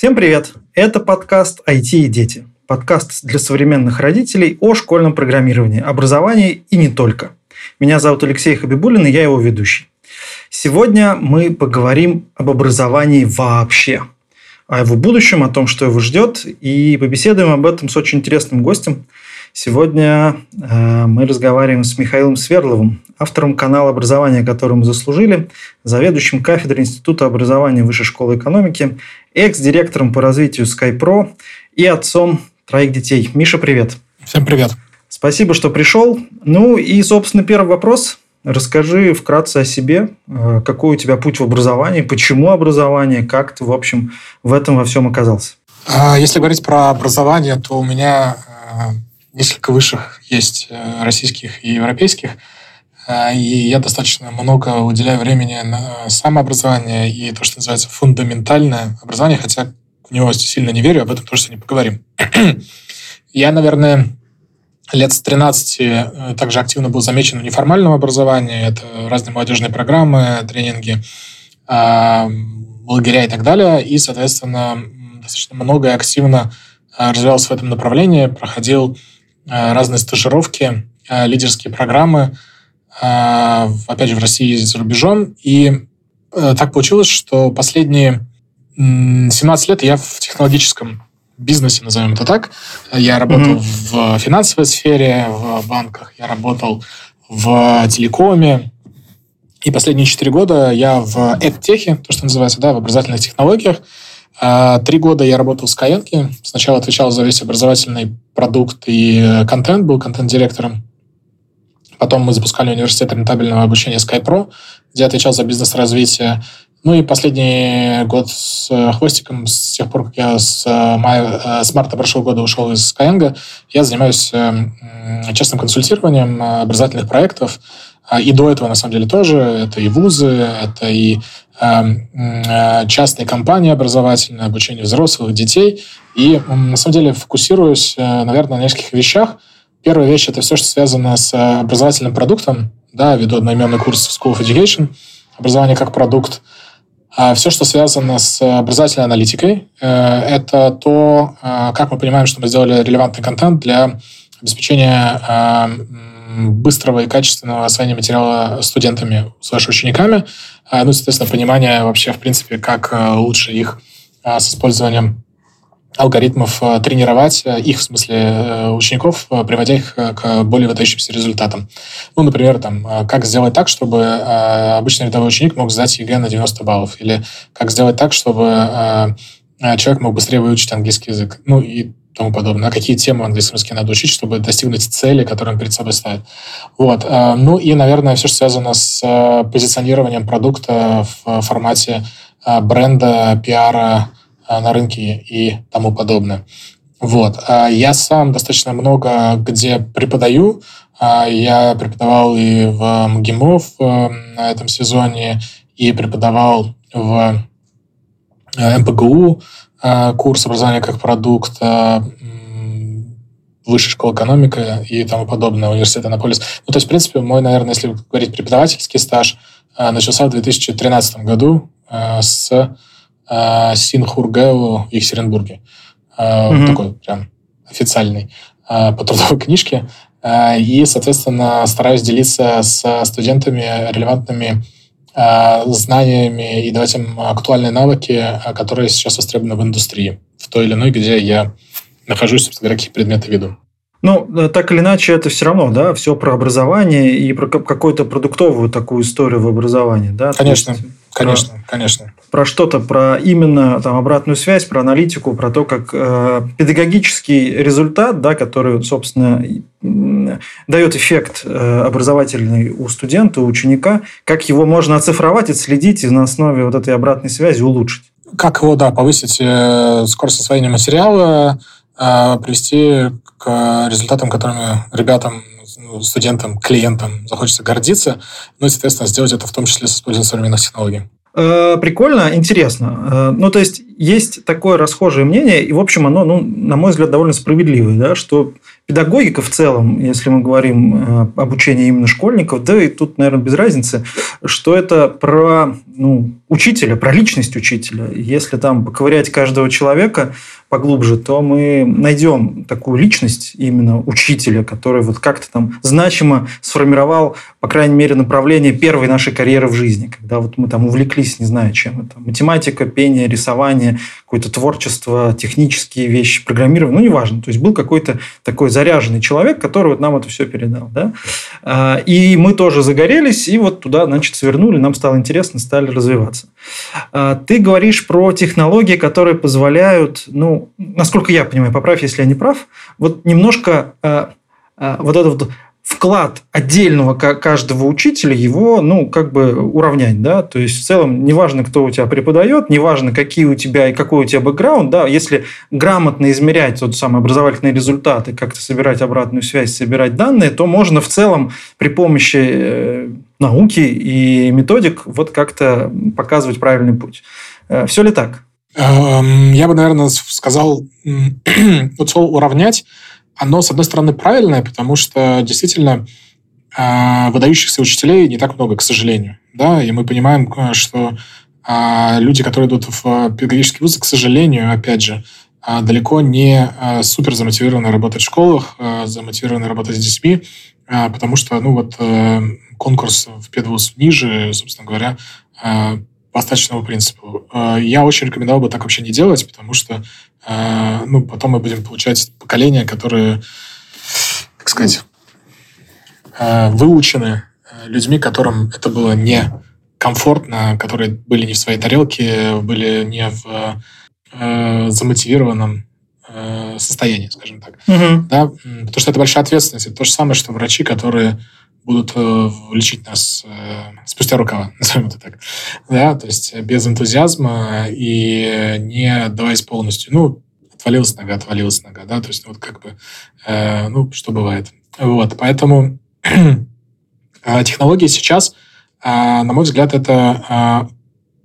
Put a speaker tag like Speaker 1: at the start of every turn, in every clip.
Speaker 1: Всем привет! Это подкаст «IT и дети». Подкаст для современных родителей о школьном программировании, образовании и не только. Меня зовут Алексей Хабибулин, и я его ведущий. Сегодня мы поговорим об образовании вообще, о его будущем, о том, что его ждет, и побеседуем об этом с очень интересным гостем. Сегодня э, мы разговариваем с Михаилом Сверловым, автором канала образования, который мы заслужили, заведующим кафедрой Института образования Высшей школы экономики, экс-директором по развитию SkyPro и отцом троих детей. Миша, привет.
Speaker 2: Всем привет.
Speaker 1: Спасибо, что пришел. Ну и, собственно, первый вопрос. Расскажи вкратце о себе, э, какой у тебя путь в образовании, почему образование, как ты, в общем, в этом во всем оказался.
Speaker 2: А, если говорить про образование, то у меня э, несколько высших есть э, российских и европейских. И я достаточно много уделяю времени на самообразование и то, что называется фундаментальное образование, хотя в него сильно не верю, об этом тоже сегодня поговорим. я, наверное, лет с 13 э, также активно был замечен в неформальном образовании. Это разные молодежные программы, тренинги, а, лагеря и так далее. И, соответственно, достаточно много и активно а, развивался в этом направлении, проходил а, разные стажировки, лидерские программы, опять же, в России и за рубежом. И э, так получилось, что последние 17 лет я в технологическом бизнесе, назовем это так. Я работал mm-hmm. в финансовой сфере, в банках, я работал в телекоме. И последние четыре года я в эдтехе, то, что называется, да, в образовательных технологиях. А, три года я работал в Skyeng. Сначала отвечал за весь образовательный продукт и контент, был контент-директором. Потом мы запускали университет рентабельного обучения SkyPro, где отвечал за бизнес-развитие. Ну и последний год с э, хвостиком, с тех пор, как я с, э, мая, э, с марта прошлого года ушел из Skyeng, я занимаюсь частным консультированием образовательных проектов. А, и до этого, на самом деле, тоже. Это и вузы, это и частные компании образовательные, обучение взрослых, детей. И, на самом деле, фокусируюсь, наверное, на нескольких вещах. Первая вещь – это все, что связано с образовательным продуктом. Да, веду одноименный курс School of Education, образование как продукт – а все, что связано с образовательной аналитикой, э, это то, э, как мы понимаем, что мы сделали релевантный контент для обеспечения э, быстрого и качественного освоения материала студентами, слэш учениками, ну, соответственно, понимание вообще, в принципе, как лучше их с использованием алгоритмов э, тренировать э, их, в смысле э, учеников, приводя их к более выдающимся результатам. Ну, например, там, как сделать так, чтобы обычный рядовой ученик мог сдать ЕГЭ на 90 баллов, или как сделать так, чтобы человек мог быстрее выучить английский язык, ну и тому подобное. А какие темы в английском языке надо учить, чтобы достигнуть цели, которые он перед собой ставит. Вот. Ну и, наверное, все, что связано с позиционированием продукта в формате бренда, пиара, на рынке и тому подобное. Вот. А я сам достаточно много где преподаю. А я преподавал и в МГИМО в на этом сезоне, и преподавал в э, МПГУ курс образования как продукт, высшая школа экономика и тому подобное, университет Анаполис. Ну, то есть, в принципе, мой, наверное, если говорить преподавательский стаж, начался в 2013 году с э, Синхургео в Екатеринбурге. Э, mm Такой прям официальный э, по трудовой книжке. Э, и, соответственно, стараюсь делиться с студентами релевантными э, знаниями и давать им актуальные навыки, которые сейчас востребованы в индустрии, в той или иной, где я нахожусь, собственно говоря, какие предметы веду.
Speaker 1: Ну, э, так или иначе, это все равно, да, все про образование и про какую-то продуктовую такую историю в образовании, да?
Speaker 2: Конечно, есть, конечно, про, конечно.
Speaker 1: Про что-то, про именно там обратную связь, про аналитику, про то, как э, педагогический результат, да, который, собственно, дает эффект э, образовательный у студента, у ученика, как его можно оцифровать, отследить и на основе вот этой обратной связи улучшить.
Speaker 2: Как его, да, повысить э, скорость освоения материала, а, привести к результатам, которыми ребятам, ну, студентам, клиентам захочется гордиться, ну и, соответственно, сделать это в том числе с использованием современных технологий.
Speaker 1: Э, прикольно, интересно. Э, ну, то есть, есть такое расхожее мнение, и, в общем, оно, ну, на мой взгляд, довольно справедливое, да, что педагогика в целом, если мы говорим э, об обучении именно школьников, да и тут, наверное, без разницы, что это про ну, учителя, про личность учителя. Если там поковырять каждого человека поглубже, то мы найдем такую личность именно учителя, который вот как-то там значимо сформировал, по крайней мере, направление первой нашей карьеры в жизни, когда вот мы там увлеклись, не знаю чем это, математика, пение, рисование, какое-то творчество, технические вещи, программирование, ну, неважно. То есть был какой-то такой заряженный человек, который вот нам это все передал. Да? А, и мы тоже загорелись, и вот туда, значит, свернули, нам стало интересно, стали развиваться. А, ты говоришь про технологии, которые позволяют, ну, насколько я понимаю, поправь, если я не прав, вот немножко а, вот это вот вклад отдельного каждого учителя его, ну, как бы уравнять, да, то есть в целом неважно, кто у тебя преподает, неважно, какие у тебя и какой у тебя бэкграунд, да, если грамотно измерять тот самый образовательные результаты, как-то собирать обратную связь, собирать данные, то можно в целом при помощи э, науки и методик вот как-то показывать правильный путь. Э, Все ли так?
Speaker 2: Эм, я бы, наверное, сказал, вот слово «уравнять» оно, с одной стороны, правильное, потому что действительно а, выдающихся учителей не так много, к сожалению. Да? И мы понимаем, э, что а, люди, которые идут в педагогический вуз, к сожалению, опять же, а, далеко не супер замотивированы работать в школах, замотивированы работать с детьми, потому что ну, вот, э, конкурс в педвуз ниже, собственно говоря, по остаточному принципу. Я очень рекомендовал бы так вообще не делать, потому что а, ну, потом мы будем получать поколения, которые, так сказать, а, выучены а, людьми, которым это было не комфортно, которые были не в своей тарелке, были не в э, замотивированном э, состоянии, скажем так. Угу. Да? Потому что это большая ответственность. Это то же самое, что врачи, которые будут э, лечить нас э, спустя рукава, назовем это так. Да, то есть без энтузиазма и не отдаваясь полностью. Ну, отвалилась нога, отвалилась нога, да, то есть вот как бы, э, ну, что бывает. Вот, поэтому э, технологии сейчас, э, на мой взгляд, это э,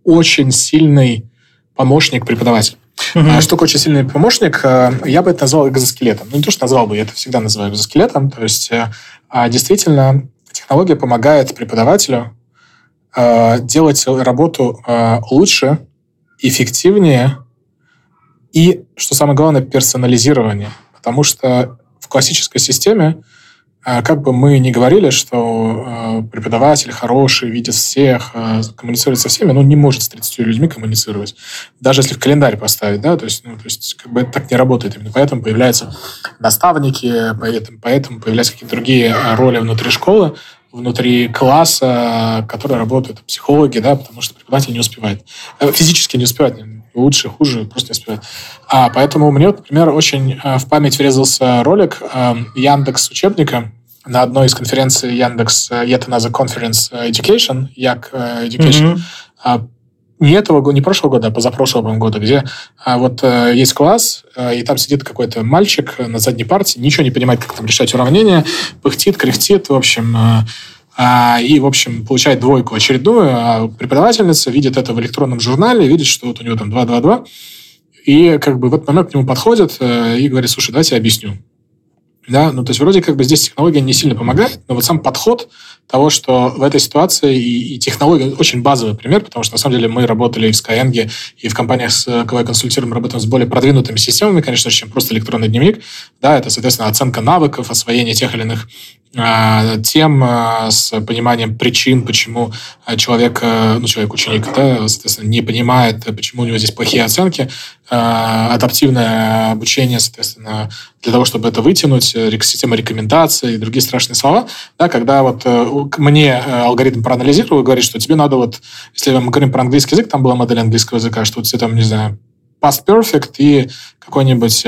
Speaker 2: очень сильный помощник преподавателя. Uh-huh. Что такое очень сильный помощник? Э, я бы это назвал экзоскелетом. Ну, не то, что назвал бы, я это всегда называю экзоскелетом. То есть, э, а действительно, технология помогает преподавателю э, делать работу лучше, эффективнее и, что самое главное, персонализирование. Потому что в классической системе как бы мы ни говорили, что э, преподаватель хороший, видит всех, э, коммуницирует со всеми, но он не может с 30 людьми коммуницировать. Даже если в календарь поставить, да, то есть, ну, то есть как бы это так не работает. Именно поэтому появляются наставники, поэтому, поэтому появляются какие-то другие э, роли внутри школы, внутри класса, которые работают психологи, да, потому что преподаватель не успевает. Физически не успевает, лучше, хуже, просто не успевает. А, поэтому мне, например, очень в память врезался ролик Яндекс учебника, на одной из конференций Яндекс Yet Another Conference Education, Як Education, mm-hmm. не этого года, не прошлого года, а позапрошлого года, где а, вот а, есть класс, а, и там сидит какой-то мальчик на задней партии, ничего не понимает, как там решать уравнения, пыхтит, кряхтит, в общем, а, а, и, в общем, получает двойку очередную, а преподавательница видит это в электронном журнале, видит, что вот у него там 2-2-2, и как бы в этот момент к нему подходит и говорит, слушай, давайте я объясню. Да? Ну, то есть вроде как бы здесь технология не сильно помогает, но вот сам подход того, что в этой ситуации и, и технология очень базовый пример, потому что на самом деле мы работали и в Skyeng, и в компаниях, с кого я консультирую, мы работаем с более продвинутыми системами, конечно, чем просто электронный дневник. Да, это, соответственно, оценка навыков, освоение тех или иных а, тем а, с пониманием причин, почему человек, а, ну, человек-ученик, да, соответственно, не понимает, почему у него здесь плохие оценки, адаптивное обучение, соответственно, для того, чтобы это вытянуть, э, система рекомендаций и другие страшные слова, да, когда вот э, мне э, алгоритм проанализировал и говорит, что тебе надо вот, если мы говорим про английский язык, там была модель английского языка, что вот тебе там, не знаю, past perfect и какой-нибудь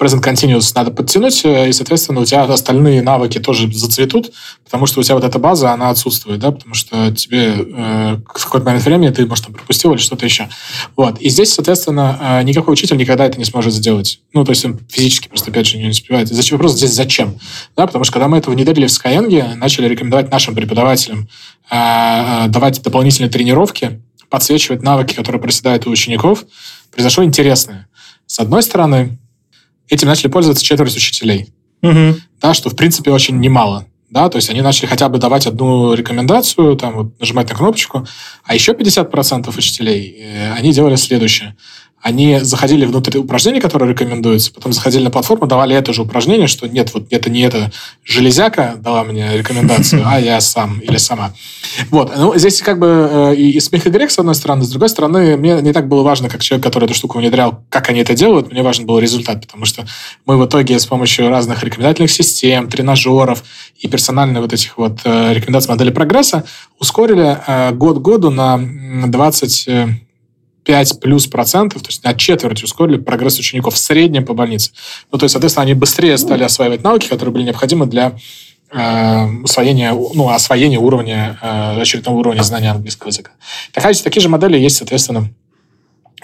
Speaker 2: present continuous надо подтянуть, э, и, соответственно, у тебя остальные навыки тоже зацветут, потому что у тебя вот эта база, она отсутствует, да, потому что тебе э, в какой-то момент времени ты, может, там пропустил или что-то еще. Вот. И здесь, соответственно, э, никакой учитель никогда это не сможет сделать. Ну, то есть он физически просто, опять же, не успевает. Зачем, вопрос здесь зачем? Да, потому что когда мы это внедрили в Skyeng, начали рекомендовать нашим преподавателям э, э, давать дополнительные тренировки, подсвечивать навыки, которые проседают у учеников, произошло интересное. С одной стороны, этим начали пользоваться четверть учителей. Угу. Да, что, в принципе, очень немало. да, то есть они начали хотя бы давать одну рекомендацию, там вот нажимать на кнопочку, а еще 50% учителей, э, они делали следующее они заходили внутрь упражнений, которые рекомендуются, потом заходили на платформу, давали это же упражнение, что нет, вот это не эта железяка дала мне рекомендацию, а я сам или сама. Вот. Ну, здесь как бы э, и смех и грех, с одной стороны, с другой стороны, мне не так было важно, как человек, который эту штуку внедрял, как они это делают, мне важен был результат, потому что мы в итоге с помощью разных рекомендательных систем, тренажеров и персональных вот этих вот э, рекомендаций модели прогресса ускорили э, год году на 20 5 плюс процентов, то есть на четверть ускорили прогресс учеников в среднем по больнице. Ну, то есть, соответственно, они быстрее стали осваивать навыки, которые были необходимы для э, освоения, ну, освоения уровня, э, очередного уровня знания английского языка. Такая, такие же модели есть, соответственно,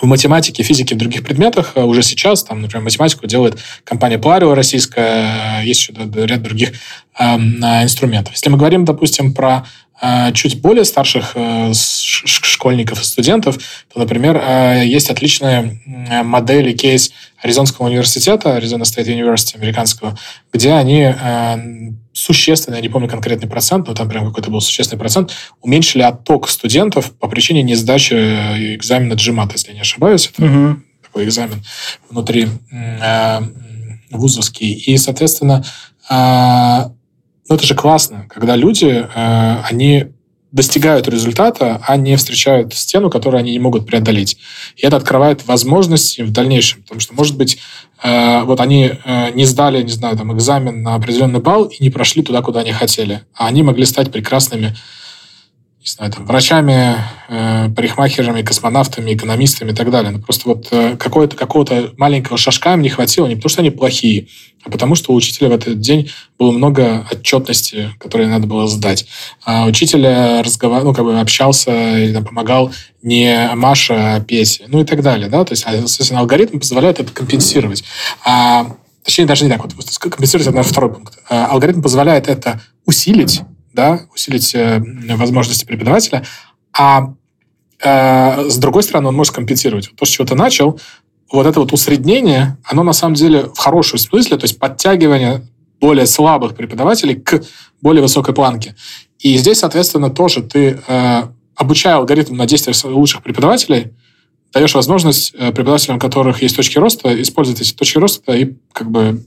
Speaker 2: в математике, физике, в других предметах э, уже сейчас, там, например, математику делает компания Пларио российская, есть еще ряд других э, инструментов. Если мы говорим, допустим, про а, чуть более старших э, школьников и студентов, то, например, э, есть отличная модель и кейс Аризонского университета, Arizona State University американского, где они э, существенно, я не помню конкретный процент, но там прям какой-то был существенный процент, уменьшили отток студентов по причине несдачи экзамена GMAT, если я не ошибаюсь. Это угу. такой экзамен внутри вузовский. И, соответственно, ну, это же классно, когда люди, э, они достигают результата, а не встречают стену, которую они не могут преодолеть. И это открывает возможности в дальнейшем. Потому что, может быть, э, вот они э, не сдали, не знаю, там, экзамен на определенный балл и не прошли туда, куда они хотели. А они могли стать прекрасными не знаю, там, врачами, э, парикмахерами, космонавтами, экономистами и так далее. Но просто вот э, какого-то, какого-то маленького шажка им не хватило, не потому что они плохие, а потому что у учителя в этот день было много отчетности, которые надо было сдать. А учитель разговаривал, ну, как бы общался или там, помогал не Маша, а Пете, ну и так далее. Да? То есть, соответственно, алгоритм позволяет это компенсировать. А, точнее, даже не так, вот компенсировать это на второй пункт. А, алгоритм позволяет это усилить, да, усилить э, возможности преподавателя, а э, с другой стороны он может компенсировать. То, с чего ты начал, вот это вот усреднение, оно на самом деле в хорошем смысле, то есть подтягивание более слабых преподавателей к более высокой планке. И здесь, соответственно, тоже ты, э, обучая алгоритм на действия лучших преподавателей, даешь возможность э, преподавателям, у которых есть точки роста, использовать эти точки роста и как бы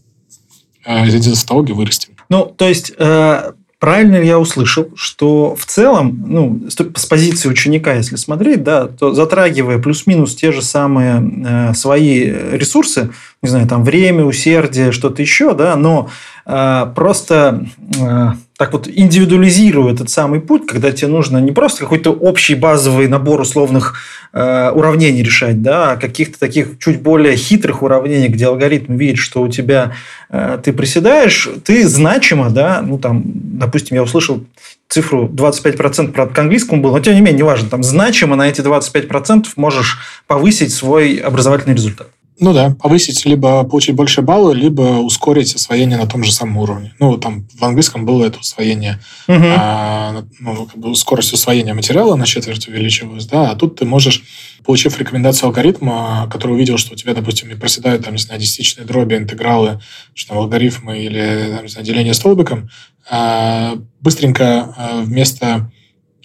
Speaker 2: э, из идеологии вырасти.
Speaker 1: Ну, то есть э, Правильно ли я услышал, что в целом, ну, с позиции ученика, если смотреть, да, то затрагивая плюс-минус те же самые э, свои ресурсы, не знаю, там время, усердие, что-то еще, да, но э, просто э, так вот индивидуализируя этот самый путь, когда тебе нужно не просто какой-то общий базовый набор условных э, уравнений решать, да, а каких-то таких чуть более хитрых уравнений, где алгоритм видит, что у тебя э, ты приседаешь, ты значимо, да, ну там, допустим, я услышал цифру 25% правда, к английскому было, но тем не менее, неважно, там значимо на эти 25% можешь повысить свой образовательный результат.
Speaker 2: Ну да, повысить, либо получить больше баллы, либо ускорить освоение на том же самом уровне. Ну, там в английском было это усвоение, угу. а, ну, как бы скорость усвоения материала на четверть увеличивалась, да, а тут ты можешь, получив рекомендацию алгоритма, который увидел, что у тебя, допустим, не проседают, там, не знаю, десятичные дроби, интегралы, что там, алгоритмы или, там, не знаю, деление столбиком, а, быстренько а, вместо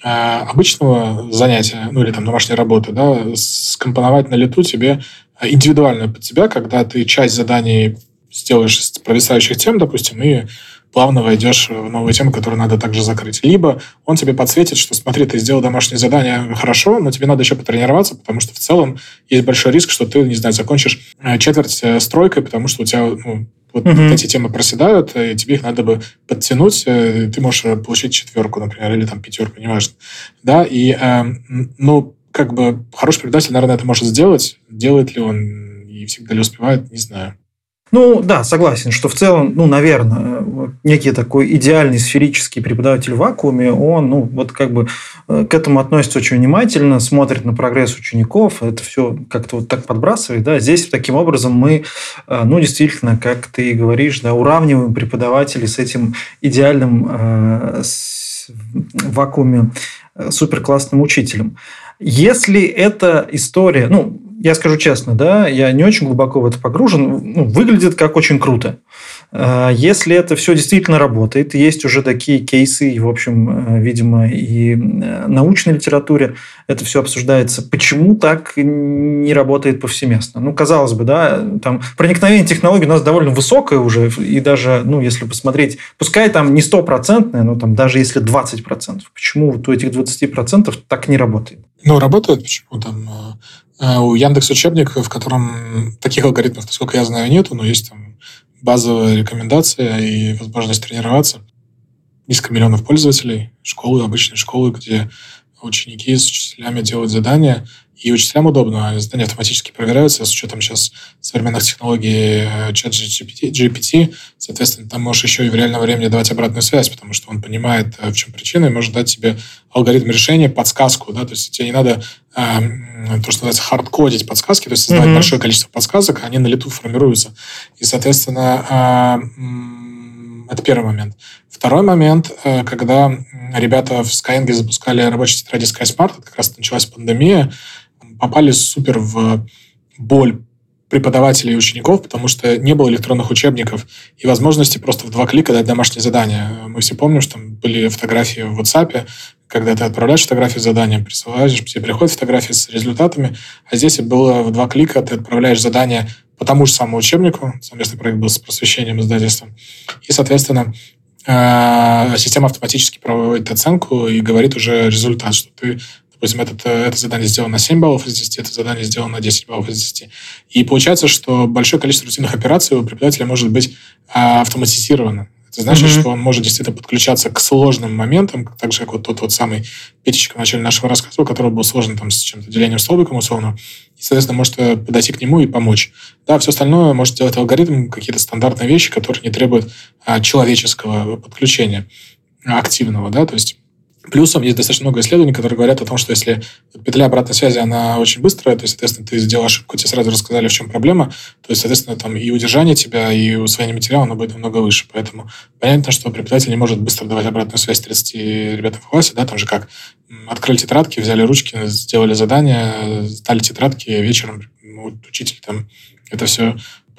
Speaker 2: а, обычного занятия, ну или там домашней работы, да, скомпоновать на лету тебе индивидуально под тебя, когда ты часть заданий сделаешь из провисающих тем, допустим, и плавно войдешь в новую тему, которую надо также закрыть. Либо он тебе подсветит, что смотри, ты сделал домашнее задание хорошо, но тебе надо еще потренироваться, потому что в целом есть большой риск, что ты, не знаю, закончишь э, четверть э, стройкой, потому что у тебя ну, вот угу. эти темы проседают, и тебе их надо бы подтянуть, э, ты можешь получить четверку, например, или там пятерку, неважно. Да, и, э, ну, как бы хороший преподаватель, наверное, это может сделать. Делает ли он и всегда ли успевает, не знаю.
Speaker 1: Ну, да, согласен, что в целом, ну, наверное, некий такой идеальный сферический преподаватель в вакууме, он, ну, вот как бы э, к этому относится очень внимательно, смотрит на прогресс учеников, это все как-то вот так подбрасывает, да. Здесь таким образом мы, э, ну, действительно, как ты говоришь, да, уравниваем преподавателей с этим идеальным э, с, в вакууме э, суперклассным учителем. Если эта история, ну, я скажу честно, да, я не очень глубоко в это погружен, ну, выглядит как очень круто. Э, если это все действительно работает, есть уже такие кейсы, и, в общем, э, видимо, и в научной литературе это все обсуждается, почему так не работает повсеместно? Ну, казалось бы, да, там проникновение технологий у нас довольно высокое уже, и даже, ну, если посмотреть, пускай там не стопроцентное, но там даже если 20%, почему вот у этих 20% так не работает?
Speaker 2: Ну, работает, почему там э, у Яндекс учебник, в котором таких алгоритмов, насколько я знаю, нету, но есть там базовая рекомендация и возможность тренироваться. Несколько миллионов пользователей, школы, обычные школы, где ученики с учителями делают задания, и учителям удобно, а задания автоматически проверяются с учетом сейчас современных технологий э, чат GPT, GPT. Соответственно, там можешь еще и в реальном времени давать обратную связь, потому что он понимает, э, в чем причина, и может дать тебе алгоритм решения, подсказку. Да? То есть тебе не надо э, то, что называется хардкодить подсказки, то есть создавать mm-hmm. большое количество подсказок, они на лету формируются. И, соответственно, э, это первый момент. Второй момент, э, когда ребята в Skyeng запускали рабочий тетради SkySmart, как раз началась пандемия, попали супер в боль преподавателей и учеников, потому что не было электронных учебников и возможности просто в два клика дать домашнее задание. Мы все помним, что там были фотографии в WhatsApp, когда ты отправляешь фотографию с заданием, присылаешь, тебе приходят фотографии с результатами, а здесь было в два клика, ты отправляешь задание по тому же самому учебнику, совместный проект был с просвещением издательством, и, соответственно, э, система автоматически проводит оценку и говорит уже результат, что ты Допустим, это, это задание сделано на 7 баллов из 10, это задание сделано на 10 баллов из 10. И получается, что большое количество рутинных операций у преподавателя может быть а, автоматизировано. Это значит, mm-hmm. что он может действительно подключаться к сложным моментам, так же, как вот тот вот самый Петечка в начале нашего рассказа, у которого был сложно там с чем-то делением столбиком условно, и, соответственно, может э, подойти к нему и помочь. Да, все остальное может делать алгоритм, какие-то стандартные вещи, которые не требуют а, человеческого подключения активного, да, то есть Плюсом есть достаточно много исследований, которые говорят о том, что если петля обратной связи, она очень быстрая, то есть, соответственно, ты сделал ошибку, тебе сразу рассказали, в чем проблема, то есть, соответственно, там и удержание тебя, и усвоение материала, оно будет намного выше. Поэтому понятно, что преподаватель не может быстро давать обратную связь 30 ребятам в классе, да, там же как, открыли тетрадки, взяли ручки, сделали задание, сдали тетрадки, вечером учитель там это все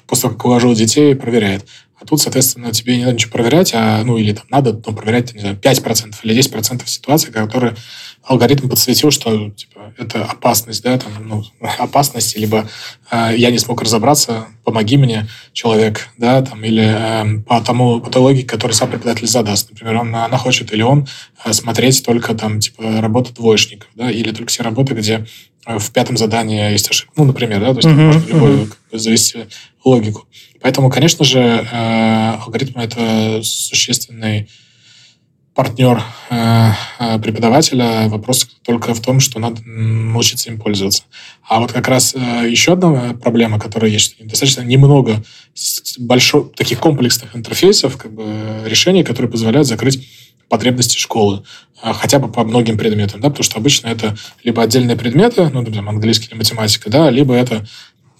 Speaker 2: после того, как уложил детей, проверяет. А тут, соответственно, тебе не надо ничего проверять, а, ну, или там надо ну, проверять, не знаю, 5% или 10% ситуаций, которые алгоритм подсветил, что типа, это опасность, да, там, ну, опасность, либо э, я не смог разобраться, помоги мне, человек, да, там, или э, по тому, по той логике, которую сам преподаватель задаст. Например, он, она хочет или он смотреть только там, типа, работы двоечников, да, или только все работы, где э, в пятом задании есть ошибка. Ну, например, да, то есть uh-huh, можно любую uh-huh. как бы, завести логику. Поэтому, конечно же, э, алгоритм это существенный партнер э, э, преподавателя. Вопрос только в том, что надо научиться им пользоваться. А вот как раз еще одна проблема, которая есть, достаточно немного больших таких комплексных интерфейсов, как бы решений, которые позволяют закрыть потребности школы, хотя бы по многим предметам, да, потому что обычно это либо отдельные предметы, ну, например, английский или математика, да, либо это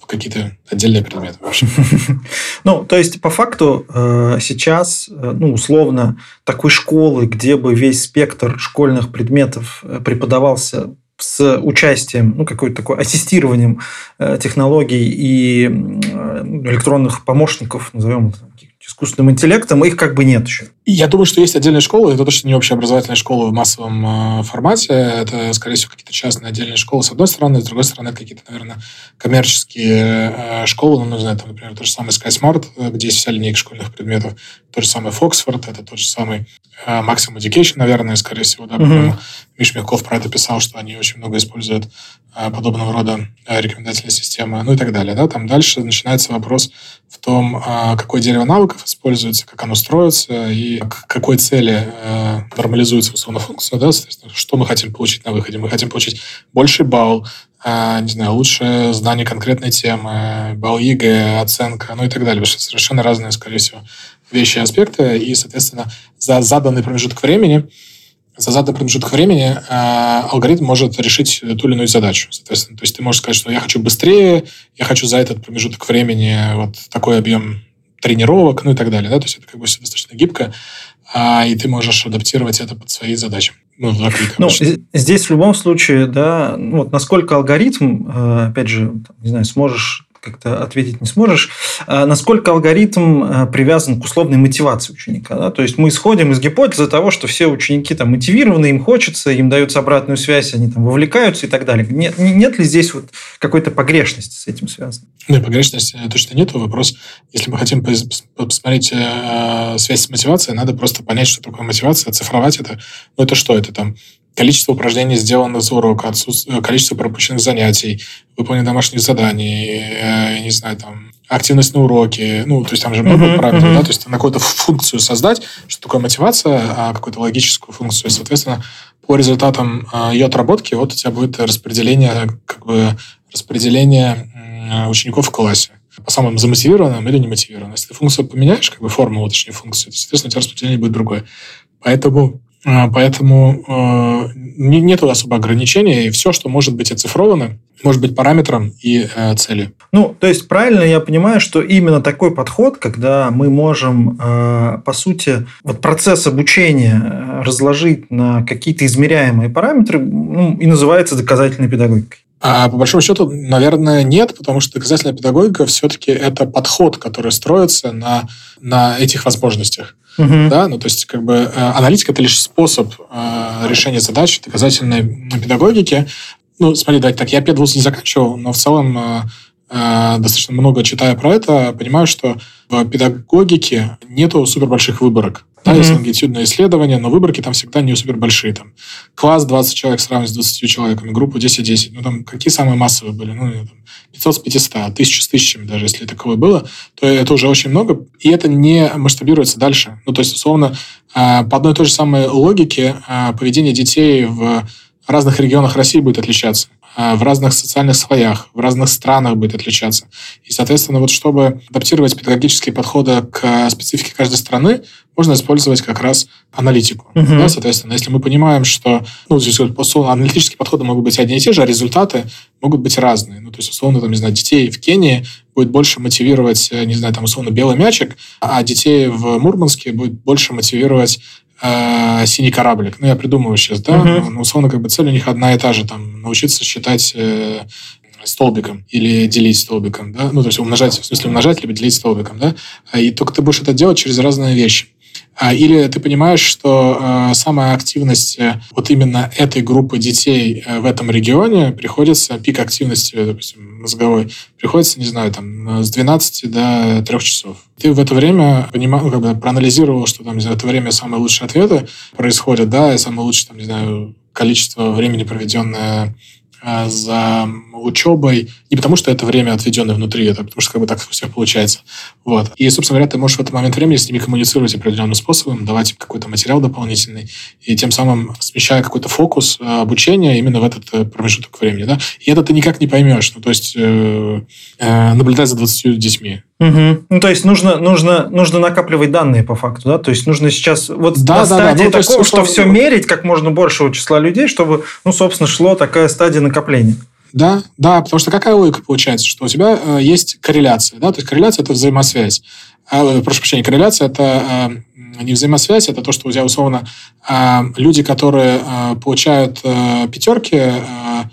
Speaker 2: какие-то отдельные предметы.
Speaker 1: Ну, то есть, по факту, э, сейчас, э, ну, условно, такой школы, где бы весь спектр школьных предметов э, преподавался с участием, ну, какой-то такой ассистированием технологий и электронных помощников, назовем это искусственным интеллектом, их как бы нет еще.
Speaker 2: Я думаю, что есть отдельные школы, это точно не общеобразовательная школа в массовом э, формате, это, скорее всего, какие-то частные отдельные школы с одной стороны, с другой стороны, это какие-то, наверное, коммерческие э, школы, ну, не знаю, там, например, тот же самый SkySmart, э, где есть вся линейка школьных предметов, тот же самый Foxford, это тот же самый э, Maximum Education, наверное, скорее всего, да, mm-hmm. Миш Мягков про это писал, что они очень много используют э, подобного рода э, рекомендательные системы, ну и так далее, да, там дальше начинается вопрос в том, какое дерево навыков используется, как оно строится и к какой цели нормализуется условно функция, да, что мы хотим получить на выходе. Мы хотим получить больший балл, не знаю, лучшее знание конкретной темы, балл ЕГЭ, оценка, ну и так далее. Потому что совершенно разные, скорее всего, вещи и аспекты. И, соответственно, за заданный промежуток времени за заданный промежуток времени э, алгоритм может решить ту или иную задачу. Соответственно, то есть ты можешь сказать, что я хочу быстрее, я хочу за этот промежуток времени вот такой объем тренировок, ну и так далее. Да? То есть это как бы все достаточно гибко, а, и ты можешь адаптировать это под свои задачи.
Speaker 1: Ну, ну, здесь в любом случае, да, ну, вот насколько алгоритм, э, опять же, не знаю, сможешь как-то ответить не сможешь. А насколько алгоритм э, привязан к условной мотивации ученика? Да? То есть мы исходим из гипотезы того, что все ученики там мотивированы, им хочется, им дается обратную связь, они там вовлекаются и так далее. Нет, нет ли здесь вот какой-то погрешности с этим связано?
Speaker 2: Нет, погрешности точно нет. Вопрос, если мы хотим посмотреть э, связь с мотивацией, надо просто понять, что такое мотивация, оцифровать это. Ну, это что? Это там количество упражнений, сделанных за урок, отсутствие, количество пропущенных занятий, выполнение домашних заданий, э, не знаю, там, активность на уроке, ну, то есть там же много uh-huh, параметров, uh-huh. да, то есть на какую-то функцию создать, что такое мотивация, а какую-то логическую функцию, и, соответственно, по результатам э, ее отработки вот у тебя будет распределение, как бы, распределение учеников в классе по самым замотивированным или немотивированным. Если ты функцию поменяешь, как бы формулу, точнее, функцию, то, соответственно, у тебя распределение будет другое. Поэтому Поэтому э, нет особо ограничений, и все, что может быть оцифровано, может быть параметром и э, целью.
Speaker 1: Ну, то есть правильно я понимаю, что именно такой подход, когда мы можем, э, по сути, вот процесс обучения э, разложить на какие-то измеряемые параметры, ну, и называется доказательной педагогикой.
Speaker 2: А по большому счету, наверное, нет, потому что доказательная педагогика все-таки это подход, который строится на, на этих возможностях. Uh-huh. Да, ну то есть как бы э, аналитика это лишь способ э, решения задач доказательной педагогики. Ну, смотри, давайте так, я педвуз не заканчивал, но в целом э, э, достаточно много читая про это, понимаю, что в педагогике нету супер больших выборок. Да, mm-hmm. есть лонгитюдное исследование, но выборки там всегда не супер большие. Там, класс 20 человек сравнивать с 20 человеками, группу 10-10. Ну, там, какие самые массовые были? Ну, там, 500 с 500, 1000 с 1000, даже если таковое было, то это уже очень много, и это не масштабируется дальше. Ну, то есть, условно, а, по одной и той же самой логике а, поведение детей в разных регионах России будет отличаться. А, в разных социальных слоях, в разных странах будет отличаться. И, соответственно, вот чтобы адаптировать педагогические подходы к специфике каждой страны, можно использовать как раз аналитику. Uh-huh. Да, соответственно, если мы понимаем, что ну, здесь условно, аналитические подходы могут быть одни и те же, а результаты могут быть разные. Ну, то есть, условно, там, не знаю, детей в Кении будет больше мотивировать, не знаю, там, условно, белый мячик, а детей в Мурманске будет больше мотивировать э, синий кораблик. Ну, я придумываю сейчас, да, uh-huh. но, условно, как бы цель у них одна и та же, там, научиться считать э, столбиком или делить столбиком, да, ну, то есть умножать, в смысле умножать, либо делить столбиком, да, и только ты будешь это делать через разные вещи. А, или ты понимаешь, что э, самая активность э, вот именно этой группы детей э, в этом регионе приходится, пик активности, допустим, мозговой, приходится, не знаю, там, с 12 до 3 часов. Ты в это время понимал, ну, как бы проанализировал, что там за это время самые лучшие ответы происходят, да, и самое лучшее, там, не знаю, количество времени, проведенное Э, за учебой, не потому что это время отведенное внутри, это потому что как бы так у всех получается. Вот. И, собственно говоря, ты можешь в этот момент времени с ними коммуницировать определенным способом, давать им какой-то материал дополнительный, и тем самым смещая какой-то фокус э, обучения именно в этот э, промежуток времени. Да? И это ты никак не поймешь. Ну, то есть э, э, наблюдать за 20 детьми.
Speaker 1: Угу. Ну, то есть нужно, нужно, нужно накапливать данные по факту, да? То есть нужно сейчас вот да, на да, стадии да. Ну, такого, есть, что все мерить как можно большего числа людей, чтобы, ну, собственно, шло такая стадия накопления.
Speaker 2: Да, да, потому что какая логика получается, что у тебя э, есть корреляция, да, то есть корреляция это взаимосвязь. А, прошу прощения, корреляция это э, не взаимосвязь, это то, что у тебя условно э, люди, которые э, получают э, пятерки, э,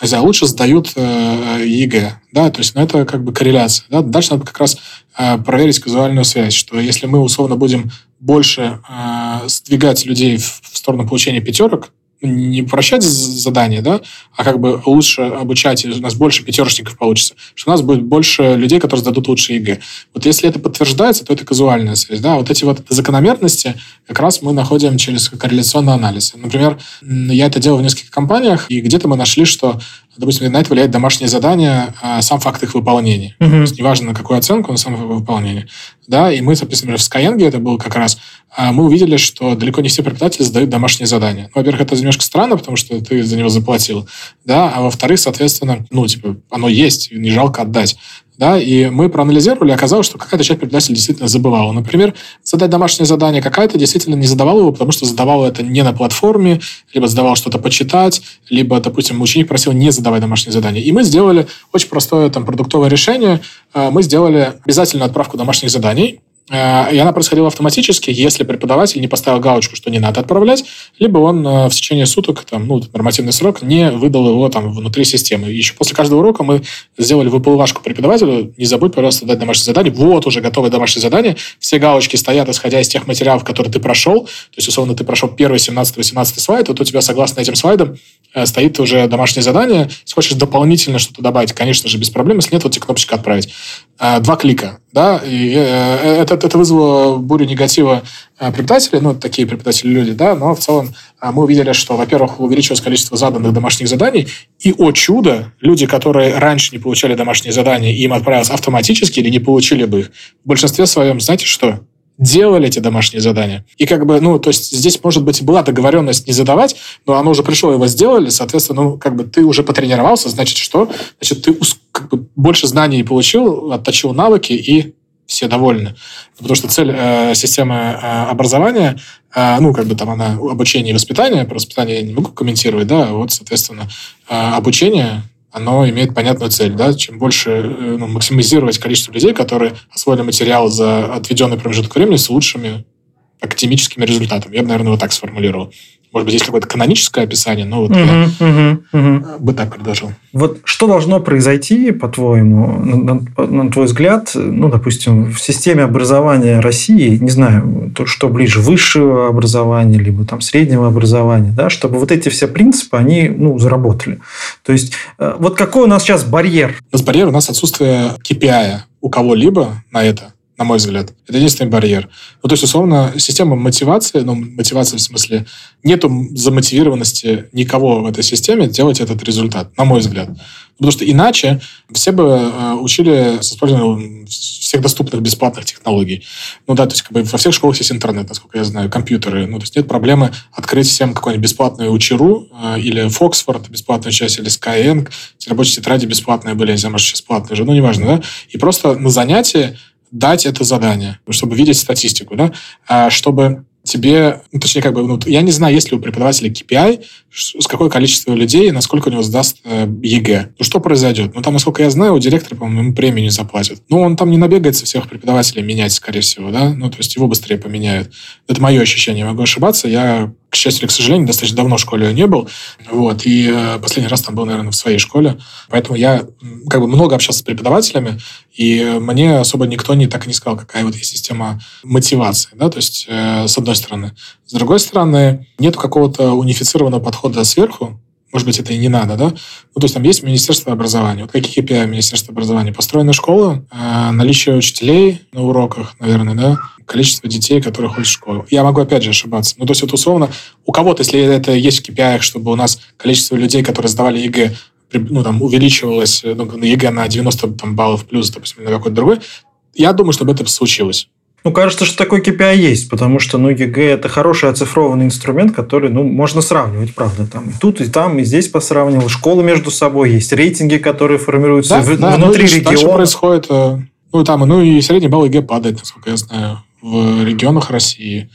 Speaker 2: не знаю, лучше сдают э, ЕГЭ, да, то есть ну, это как бы корреляция, да. Дальше надо как раз э, проверить казуальную связь, что если мы условно будем больше э, сдвигать людей в, в сторону получения пятерок, не прощать задание, да, а как бы лучше обучать, у нас больше пятерочников получится, что у нас будет больше людей, которые сдадут лучше ЕГЭ. Вот если это подтверждается, то это казуальная связь, да, вот эти вот закономерности как раз мы находим через корреляционный анализ. Например, я это делал в нескольких компаниях, и где-то мы нашли, что допустим, на это влияет домашнее задание, а сам факт их выполнения. Uh-huh. То есть неважно, на какую оценку, но сам выполнение. Да, и мы, соответственно, в Skyeng это было как раз, а, мы увидели, что далеко не все преподаватели сдают домашнее задание. Ну, во-первых, это немножко странно, потому что ты за него заплатил, да, а во-вторых, соответственно, ну, типа, оно есть, не жалко отдать да, и мы проанализировали, оказалось, что какая-то часть преподавателей действительно забывала. Например, задать домашнее задание какая-то действительно не задавала его, потому что задавала это не на платформе, либо задавал что-то почитать, либо, допустим, ученик просил не задавать домашнее задание. И мы сделали очень простое там продуктовое решение. Э, мы сделали обязательно отправку домашних заданий, и она происходила автоматически, если преподаватель не поставил галочку, что не надо отправлять, либо он э, в течение суток, там, ну, нормативный срок, не выдал его там внутри системы. Еще после каждого урока мы сделали выплывашку преподавателю. Не забудь, пожалуйста, дать домашнее задание. Вот уже готовое домашнее задание. Все галочки стоят, исходя из тех материалов, которые ты прошел. То есть, условно, ты прошел первый, 17-18 слайд, вот у тебя, согласно этим слайдам, э, стоит уже домашнее задание. Если хочешь дополнительно что-то добавить, конечно же, без проблем. Если нет, вот тебе кнопочка «Отправить». Два клика. Да? И это это вызвало бурю негатива э, преподавателей, ну, такие преподаватели люди, да, но в целом э, мы увидели, что, во-первых, увеличилось количество заданных домашних заданий, и, о чудо, люди, которые раньше не получали домашние задания, им отправилось автоматически или не получили бы их, в большинстве своем, знаете что? делали эти домашние задания. И как бы, ну, то есть здесь, может быть, была договоренность не задавать, но оно уже пришло, его сделали, соответственно, ну, как бы ты уже потренировался, значит, что? Значит, ты как бы больше знаний получил, отточил навыки, и все довольны. Потому что цель э, системы э, образования, э, ну, как бы там она обучение и воспитание, про воспитание я не могу комментировать, да, вот, соответственно, э, обучение, оно имеет понятную цель, да, чем больше э, ну, максимизировать количество людей, которые освоили материал за отведенный промежуток времени с лучшими академическими результатами. Я бы, наверное, вот так сформулировал. Может быть, есть какое-то каноническое описание, но вот uh-huh, я uh-huh, uh-huh. бы так предложил.
Speaker 1: Вот что должно произойти, по-твоему, на, на, на твой взгляд, ну, допустим, в системе образования России, не знаю, то, что ближе высшего образования, либо там среднего образования, да, чтобы вот эти все принципы, они, ну, заработали. То есть, э, вот какой у нас сейчас барьер?
Speaker 2: У нас барьер, у нас отсутствие KPI у кого-либо на это на мой взгляд. Это единственный барьер. Ну, то есть, условно, система мотивации, ну, мотивация в смысле, нету замотивированности никого в этой системе делать этот результат, на мой взгляд. Потому что иначе все бы э, учили с использованием всех доступных бесплатных технологий. Ну да, то есть как бы во всех школах есть интернет, насколько я знаю, компьютеры. Ну, то есть нет проблемы открыть всем какой-нибудь бесплатную учеру э, или Фоксфорд, бесплатную часть, или Skyeng. Рабочие тетради бесплатные были, я сейчас платные уже, ну, неважно, да? И просто на занятии дать это задание, чтобы видеть статистику, да, а чтобы тебе, ну, точнее, как бы, ну, я не знаю, есть ли у преподавателя KPI, с какое количество людей, насколько у него сдаст ЕГЭ. Ну, что произойдет? Ну, там, насколько я знаю, у директора, по-моему, ему премию не заплатят. Ну, он там не набегается всех преподавателей менять, скорее всего, да, ну, то есть его быстрее поменяют. Это мое ощущение, могу ошибаться. Я к счастью или к сожалению, достаточно давно в школе не был. Вот, и э, последний раз там был, наверное, в своей школе. Поэтому я как бы много общался с преподавателями, и мне особо никто не так и не сказал, какая вот есть система мотивации. Да? То есть, э, с одной стороны. С другой стороны, нет какого-то унифицированного подхода сверху, может быть, это и не надо, да? Ну, то есть там есть Министерство образования. Вот какие KPI Министерства образования? Построена школа, э, наличие учителей на уроках, наверное, да? Количество детей, которые ходят в школу. Я могу, опять же, ошибаться. Ну, то есть, вот условно, у кого-то, если это есть в KPI, чтобы у нас количество людей, которые сдавали ЕГЭ, ну, там, увеличивалось, ну, на ЕГЭ на 90 там, баллов плюс, допустим, на какой-то другой, я думаю, чтобы это случилось.
Speaker 1: Ну, кажется, что такой KPI есть, потому что, ну, ЕГЭ – это хороший оцифрованный инструмент, который, ну, можно сравнивать, правда, там и тут, и там, и здесь посравнивал. Школы между собой есть, рейтинги, которые формируются да, в, да, внутри ну, региона. Дальше
Speaker 2: происходит, э, ну, там, ну, и средний балл ЕГЭ падает, насколько я знаю, в регионах России.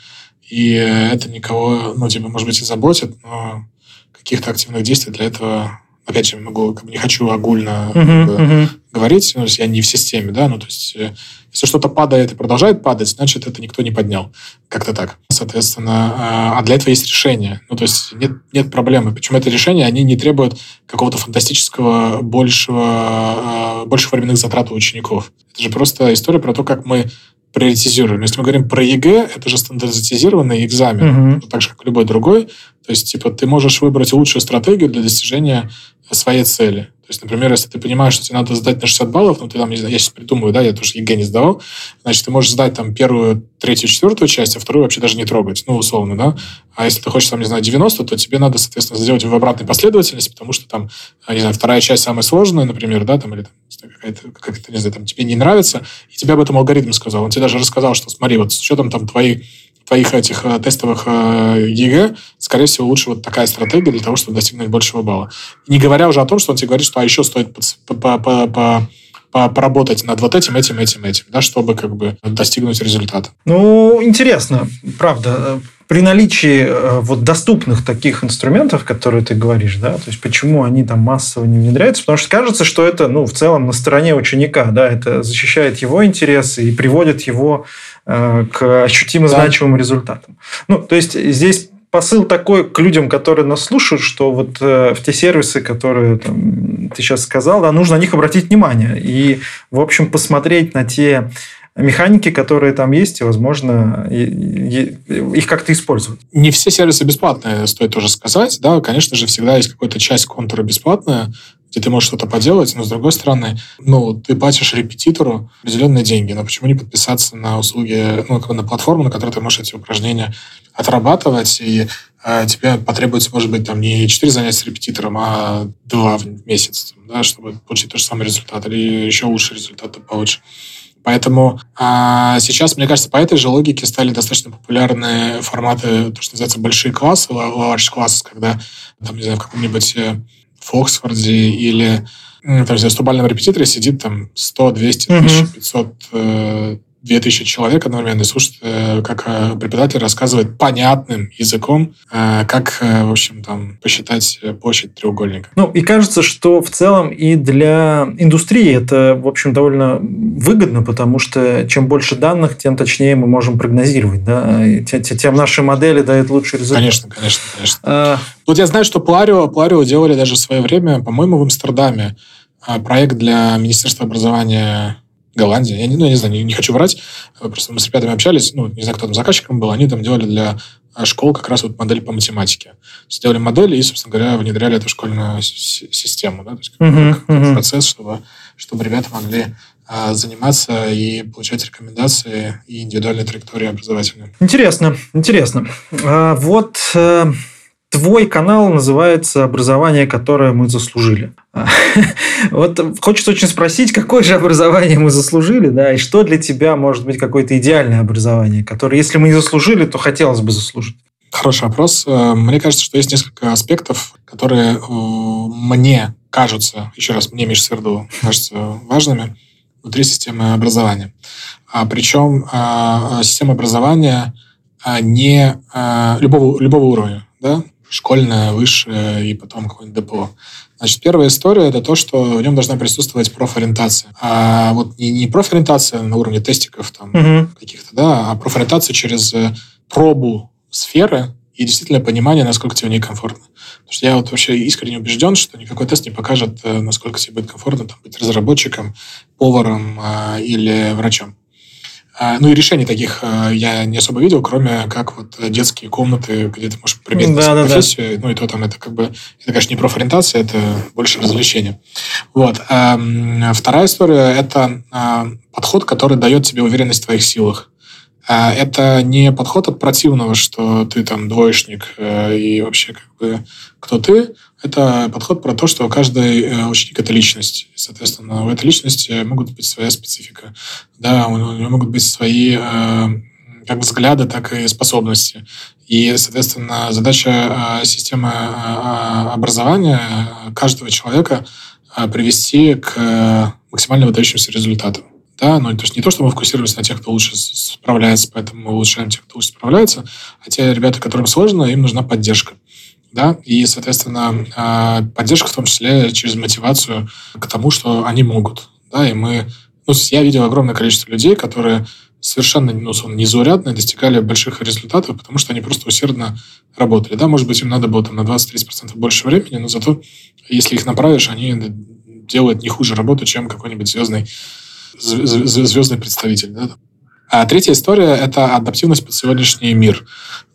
Speaker 2: И это никого, ну, типа, может быть, и заботит, но каких-то активных действий для этого опять же, могу, как бы не хочу огульно uh-huh, uh-huh. говорить, ну, то есть я не в системе, да, ну, то есть э, если что-то падает и продолжает падать, значит, это никто не поднял. Как-то так. Соответственно, а, а для этого есть решение. Ну, то есть нет, нет проблемы. Причем это решение, они не требуют какого-то фантастического большего, а, больших временных затрат у учеников. Это же просто история про то, как мы приоритизируем. Если мы говорим про ЕГЭ, это же стандартизированный экзамен, угу. так же, как любой другой. То есть, типа, ты можешь выбрать лучшую стратегию для достижения своей цели. То есть, например, если ты понимаешь, что тебе надо сдать на 60 баллов, ну, ты там, не знаю, я сейчас придумаю, да, я тоже ЕГЭ не сдавал, значит, ты можешь сдать там первую, третью, четвертую часть, а вторую вообще даже не трогать, ну, условно, да. А если ты хочешь, там, не знаю, 90, то тебе надо, соответственно, сделать в обратной последовательности, потому что там, не знаю, вторая часть самая сложная, например, да, там, или там, какая-то, какая-то, не знаю, там, тебе не нравится, и тебе об этом алгоритм сказал. Он тебе даже рассказал, что смотри, вот с учетом там твоей твоих этих э, тестовых э, ЕГЭ, скорее всего, лучше вот такая стратегия для того, чтобы достигнуть большего балла. Не говоря уже о том, что он тебе говорит, что а еще стоит по, по, по, по поработать над вот этим, этим, этим, этим, да, чтобы как бы достигнуть результата.
Speaker 1: Ну, интересно, правда при наличии э, вот доступных таких инструментов, которые ты говоришь, да, то есть почему они там массово не внедряются, потому что кажется, что это, ну, в целом на стороне ученика, да, это защищает его интересы и приводит его э, к ощутимо да. значимым результатам. Ну, то есть здесь посыл такой к людям, которые нас слушают, что вот э, в те сервисы, которые там, ты сейчас сказал, да, нужно на них обратить внимание и, в общем, посмотреть на те механики, которые там есть, и, возможно, их как-то использовать.
Speaker 2: Не все сервисы бесплатные, стоит тоже сказать. Да, конечно же, всегда есть какая-то часть контура бесплатная, где ты можешь что-то поделать, но с другой стороны, ну, ты платишь репетитору определенные деньги, но почему не подписаться на услуги, ну, на платформу, на которой ты можешь эти упражнения отрабатывать, и э, тебе потребуется, может быть, там не 4 занятия с репетитором, а 2 в месяц, да, чтобы получить тот же самый результат, или еще лучший результат ты получишь. Поэтому а, сейчас, мне кажется, по этой же логике стали достаточно популярны форматы, то, что называется большие классы, large classes, когда, там, не знаю, в каком-нибудь э, в Оксфорде или там, в 100-бальном репетиторе сидит там 100, 200, 1500 2000 человек одновременно и э, как э, преподаватель рассказывает понятным языком, э, как, в общем, там, посчитать площадь треугольника.
Speaker 1: Ну, и кажется, что в целом и для индустрии это, в общем, довольно выгодно, потому что чем больше данных, тем точнее мы можем прогнозировать, да, и тем наши модели дают лучший результат.
Speaker 2: Конечно, конечно, конечно. А... Вот я знаю, что Пларио, Пларио делали даже в свое время, по-моему, в Амстердаме проект для Министерства образования Голландия. Я не, ну, я не знаю, не, не хочу врать. Просто мы с ребятами общались, ну, не знаю, кто там заказчиком был, они там делали для э, школ как раз вот модель по математике. Сделали модель и, собственно говоря, внедряли эту школьную систему, да, то есть uh-huh, как, uh-huh. процесс, чтобы, чтобы ребята могли а, заниматься и получать рекомендации и индивидуальные траектории образовательные.
Speaker 1: Интересно, интересно. А, вот э, Твой канал называется «Образование, которое мы заслужили». Вот хочется очень спросить, какое же образование мы заслужили, да, и что для тебя может быть какое-то идеальное образование, которое, если мы не заслужили, то хотелось бы заслужить?
Speaker 2: Хороший вопрос. Э, мне кажется, что есть несколько аспектов, которые э, мне кажутся, еще раз, мне, Миш Сверду, кажутся важными внутри системы образования. А, причем а, система образования а, не любого, любого уровня. Да? Школьное, высшее и потом какое-нибудь ДПО. Значит, первая история – это то, что в нем должна присутствовать профориентация. А вот не, не профориентация на уровне тестиков там угу. каких-то, да, а профориентация через э, пробу сферы и действительно понимание, насколько тебе некомфортно. Потому что я вот вообще искренне убежден, что никакой тест не покажет, э, насколько тебе будет комфортно там, быть разработчиком, поваром э, или врачом. А, ну и решений таких а, я не особо видел, кроме как вот детские комнаты, где ты можешь применить да, да, профессию. Да. Ну и то там это как бы, это, конечно, не профориентация, это больше развлечение. Вот. А, вторая история – это подход, который дает тебе уверенность в твоих силах. Это не подход от противного, что ты там двоечник э, и вообще как бы кто ты, это подход про то, что каждый э, ученик – это личность. Соответственно, у этой личности могут быть своя специфика. Да, у него могут быть свои э, как взгляды, так и способности. И, соответственно, задача э, системы образования каждого человека привести к максимально выдающимся результатам. Да, ну, то есть не то, что мы фокусируемся на тех, кто лучше справляется, поэтому мы улучшаем тех, кто лучше справляется, а те ребята, которым сложно, им нужна поддержка да, и, соответственно, а, поддержка в том числе через мотивацию к тому, что они могут, да, и мы, ну, я видел огромное количество людей, которые совершенно ну, незаурядно достигали больших результатов, потому что они просто усердно работали, да, может быть, им надо было там на 20-30% больше времени, но зато, если их направишь, они делают не хуже работу, чем какой-нибудь звездный, звездный представитель, да, а третья история – это адаптивность под сегодняшний мир.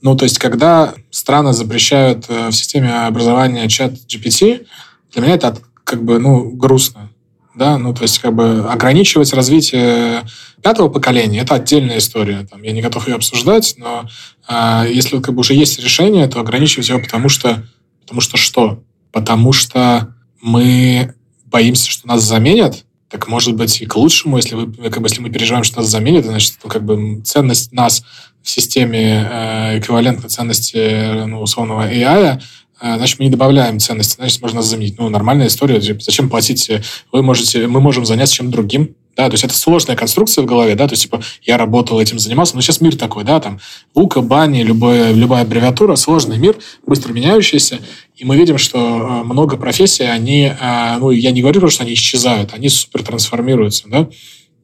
Speaker 2: Ну, то есть, когда страны запрещают э, в системе образования чат GPT, для меня это как бы, ну, грустно. Да, ну, то есть, как бы ограничивать развитие пятого поколения – это отдельная история. Там, я не готов ее обсуждать, но э, если как бы уже есть решение, то ограничивать его потому что, потому что что? Потому что мы боимся, что нас заменят, так может быть и к лучшему, если, вы, как бы, если мы переживаем, что нас заменят, значит, ну, как бы ценность нас в системе э, эквивалентной ценности ну, условного AI, э, значит, мы не добавляем ценности, значит, можно нас заменить. Ну, нормальная история. Зачем платить? Вы можете, мы можем заняться чем-то другим, Да, то есть это сложная конструкция в голове, да, то есть типа я работал этим, занимался, но сейчас мир такой, да, там ВУКа, бани, любая, любая аббревиатура, сложный мир, быстро меняющийся, и мы видим, что э, много профессий, они, э, ну, я не говорю, что они исчезают, они супер трансформируются, да.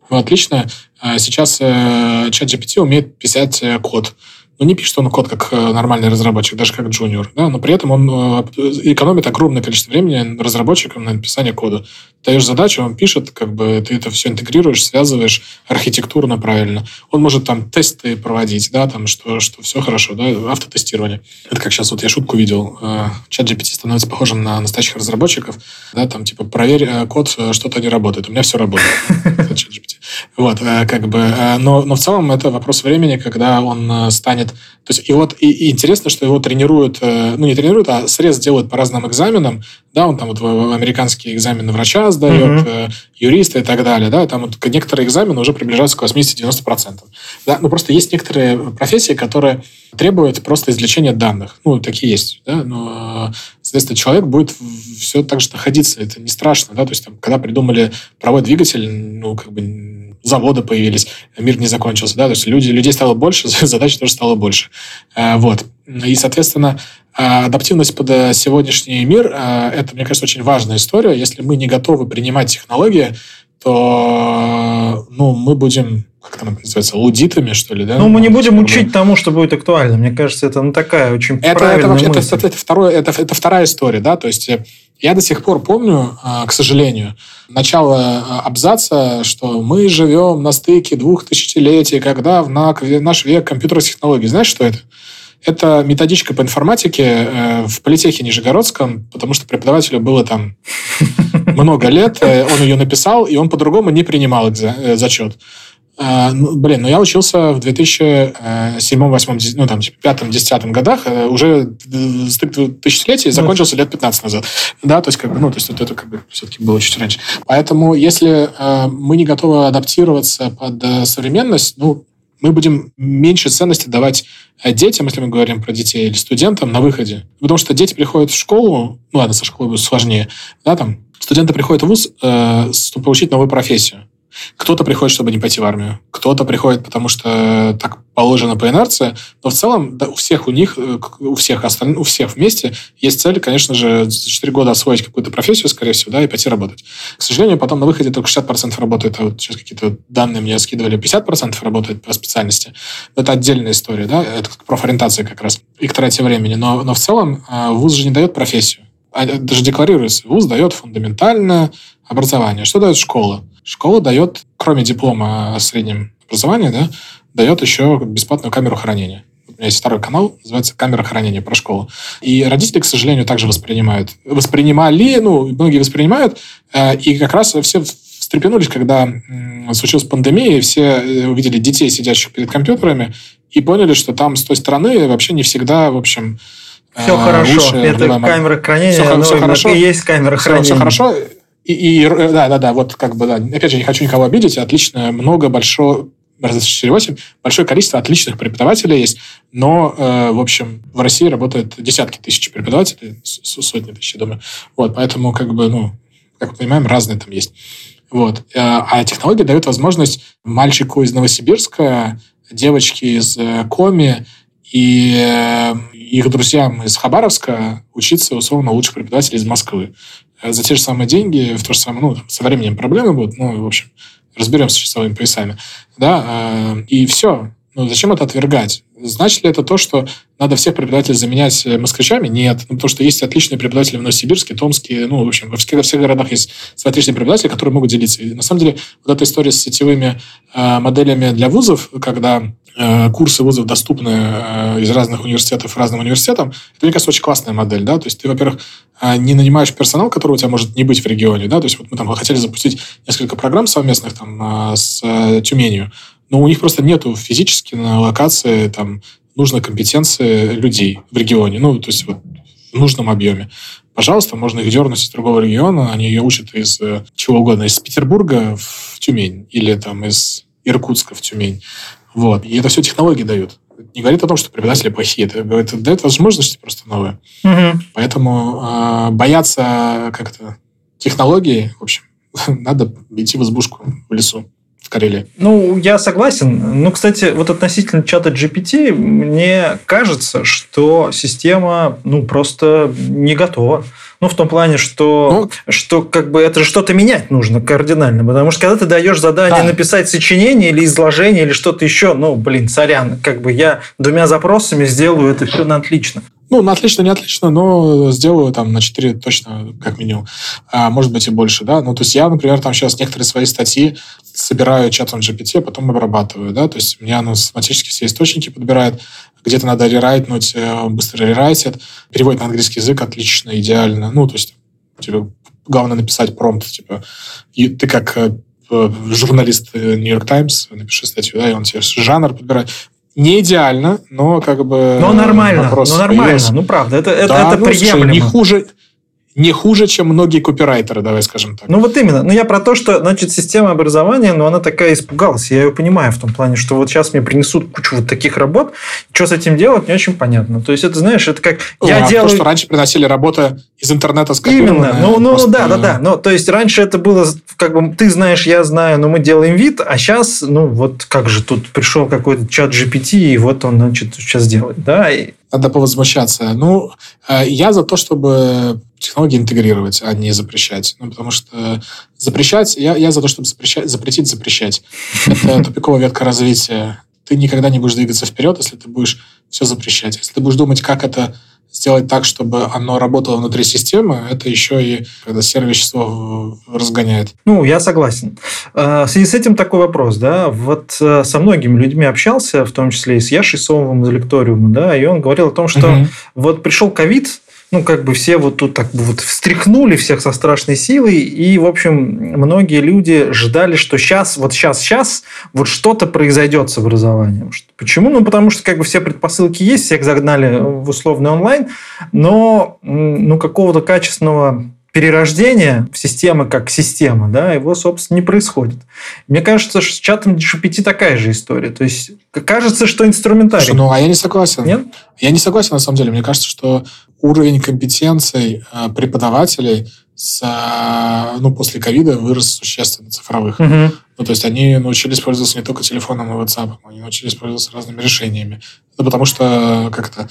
Speaker 2: Ну, отлично, э, сейчас чат GPT умеет писать код, но не пишет он код как э, нормальный разработчик, даже как джуниор, да, но при этом он э, экономит огромное количество времени разработчикам на написание кода. Даешь задачу, он пишет, как бы ты это все интегрируешь, связываешь архитектурно правильно. Он может там тесты проводить, да, там, что, что все хорошо, да, автотестирование. Это как сейчас вот я шутку видел. Э, чат GPT становится похожим на настоящих разработчиков, да, там, типа, проверь код, что-то не работает. У меня все работает. Вот, как бы, но, но в целом это вопрос времени, когда он станет то есть, и вот и, и интересно, что его тренируют, э, ну, не тренируют, а срез делают по разным экзаменам. Да, он там вот американские экзамены врача сдает, mm-hmm. юриста и так далее. Да, там вот некоторые экзамены уже приближаются к 80-90%. Да, но просто есть некоторые профессии, которые требуют просто извлечения данных. Ну, такие есть. Да, но, соответственно, человек будет все так же находиться. Это не страшно. Да, то есть, там, когда придумали правой двигатель, ну, как бы заводы появились, мир не закончился, да, то есть люди, людей стало больше, задач тоже стало больше. Э, вот. И, соответственно, э, адаптивность под э, сегодняшний мир – это, мне кажется, очень важная история. Если мы не готовы принимать технологии, то ну, мы будем как там называется, лудитами, что ли, да?
Speaker 1: Ну, мы не будем учить тому, что будет актуально. Мне кажется, это ну, такая очень это, правильная это,
Speaker 2: мысль. Это, это, второе, это, это вторая история, да, то есть я до сих пор помню, к сожалению, начало абзаца, что мы живем на стыке двух тысячелетий, когда в наш век компьютерных технологий. Знаешь, что это? Это методичка по информатике э, в политехе Нижегородском, потому что преподавателю было там много лет, э, он ее написал, и он по-другому не принимал э, зачет. А, ну, блин, ну я учился в 2007, 2008, ну там, типа, пятом, десятом годах, э, уже стык тысячелетия закончился лет 15 назад. Да, то есть, как бы, ну, то есть, вот это как бы все-таки было чуть раньше. Поэтому, если э, мы не готовы адаптироваться под э, современность, ну, мы будем меньше ценности давать детям, если мы говорим про детей, или студентам на выходе. Потому что дети приходят в школу, ну ладно, со школой будет сложнее, да, там, студенты приходят в ВУЗ, э, чтобы получить новую профессию. Кто-то приходит, чтобы не пойти в армию, кто-то приходит, потому что так положено по инерции, но в целом да, у всех у них, э, у всех остальных, у всех вместе есть цель, конечно же, за 4 года освоить какую-то профессию, скорее всего, да, и пойти работать. К сожалению, потом на выходе только 60% работает, а вот сейчас какие-то данные мне скидывали, 50% работает по специальности. Это отдельная история, да, это профориентация как раз и к трате времени, но, но в целом э, ВУЗ же не дает профессию. А, даже декларируется, ВУЗ дает фундаментальное образование. Что дает школа? Школа дает, кроме диплома о среднем образовании, да, дает еще бесплатную камеру хранения. У меня есть второй канал, называется «Камера хранения» про школу. И родители, к сожалению, также воспринимают. Воспринимали, ну, многие воспринимают, э, и как раз все встрепенулись, когда случилась пандемия, и все э, увидели детей, сидящих перед компьютерами, и поняли, что там с той стороны вообще не всегда, в общем,
Speaker 1: все э, хорошо. Лучше, это камера хранения, все, все хорошо. и есть камера
Speaker 2: все,
Speaker 1: хранения.
Speaker 2: Все хорошо. И, и да, да, да, вот как бы, да, опять же, не хочу никого обидеть, отлично, много, большое, раз 8, большое количество отличных преподавателей есть, но, э, в общем, в России работают десятки тысяч преподавателей, сотни тысяч, я думаю. Вот, поэтому, как бы, ну, как мы понимаем, разные там есть. Вот. Э, а технология дает возможность мальчику из Новосибирска, девочке из э, Коми и их друзьям из Хабаровска учиться, условно, лучших преподавателей из Москвы. Э, за те же самые деньги, в то же самое, ну, со временем проблемы будут, ну, в общем, разберемся с часовыми поясами. Да, э, и все. Ну, зачем это отвергать? Значит ли это то, что надо всех преподавателей заменять э, москвичами? Нет. Ну, потому что есть отличные преподаватели в Новосибирске, Томске, ну, в общем, во всех, во всех городах есть отличные преподаватели, которые могут делиться. И на самом деле вот эта история с сетевыми э, моделями для вузов, когда э, курсы вузов доступны э, из разных университетов разным университетам, это, мне кажется, очень классная модель, да, то есть ты, во-первых, э, не нанимаешь персонал, который у тебя может не быть в регионе, да, то есть вот мы там хотели запустить несколько программ совместных там э, с Тюменью, но у них просто нету физически на локации там нужной компетенции людей в регионе, ну, то есть вот в нужном объеме. Пожалуйста, можно их дернуть из другого региона, они ее учат из э, чего угодно, из Петербурга в Тюмень или там из Иркутска в Тюмень. Вот. И это все технологии дают. Не говорит о том, что преподаватели плохие. Это, это дает возможности просто новые. Угу. Поэтому э, бояться как-то технологии, в общем, надо идти в избушку в лесу в Карелии.
Speaker 1: Ну, я согласен. Ну, кстати, вот относительно чата GPT, мне кажется, что система, ну, просто не готова. Ну, в том плане, что, ну, что как бы это же что-то менять нужно кардинально. Потому что когда ты даешь задание да. написать сочинение или изложение или что-то еще, ну, блин, сорян, как бы я двумя запросами сделаю это все на отлично.
Speaker 2: Ну, на отлично, не отлично, но сделаю там на 4 точно, как минимум. А, может быть и больше, да. Ну, то есть я, например, там сейчас некоторые свои статьи собираю чатом GPT, а потом обрабатываю, да. То есть меня оно автоматически все источники подбирает, где-то надо рерайтнуть, э, быстро рерайтит, переводит на английский язык отлично, идеально. Ну, то есть тебе главное написать промпт, типа, и ты как э, журналист Нью-Йорк Таймс, напиши статью, да, и он тебе жанр подбирает. Не идеально, но как бы...
Speaker 1: Но нормально, но нормально, появился. ну правда, это, это, да, это ну, приемлемо.
Speaker 2: Не хуже, не хуже, чем многие копирайтеры, давай скажем так.
Speaker 1: Ну вот именно. Ну я про то, что, значит, система образования, ну она такая испугалась. Я ее понимаю в том плане, что вот сейчас мне принесут кучу вот таких работ. Что с этим делать, не очень понятно. То есть это, знаешь, это как...
Speaker 2: Ну, я а делаю... То, что раньше приносили работы из интернета
Speaker 1: скопированные. Именно. Ну, ну просто... да, да, да. Ну, то есть раньше это было как бы ты знаешь, я знаю, но мы делаем вид, а сейчас, ну вот как же тут пришел какой-то чат GPT, и вот он, значит, сейчас делает. Да, и
Speaker 2: надо повозмущаться. Ну, э, я за то, чтобы технологии интегрировать, а не запрещать. Ну, потому что запрещать... Я, я за то, чтобы запрещать, запретить запрещать. Это тупиковая ветка развития. Ты никогда не будешь двигаться вперед, если ты будешь все запрещать. Если ты будешь думать, как это сделать так, чтобы оно работало внутри системы, это еще и когда серое вещество разгоняет.
Speaker 1: Ну, я согласен. А, в связи с этим такой вопрос, да, вот э, со многими людьми общался, в том числе и с Яшей Сомовым из лекториума, да, и он говорил о том, что угу. вот пришел ковид, ну, как бы все вот тут так вот встряхнули всех со страшной силой, и, в общем, многие люди ждали, что сейчас, вот сейчас, сейчас вот что-то произойдет с образованием. Почему? Ну, потому что как бы все предпосылки есть, всех загнали в условный онлайн, но ну, какого-то качественного перерождения в системы как система, да, его, собственно, не происходит. Мне кажется, что с чатом GPT такая же история. То есть, кажется, что инструментарий. Слушай,
Speaker 2: ну, а я не согласен. Нет? Я не согласен, на самом деле. Мне кажется, что уровень компетенций э, преподавателей с, э, ну, после ковида вырос существенно цифровых. Угу. Ну, то есть они научились пользоваться не только телефоном и WhatsApp, они научились пользоваться разными решениями. Это потому что как-то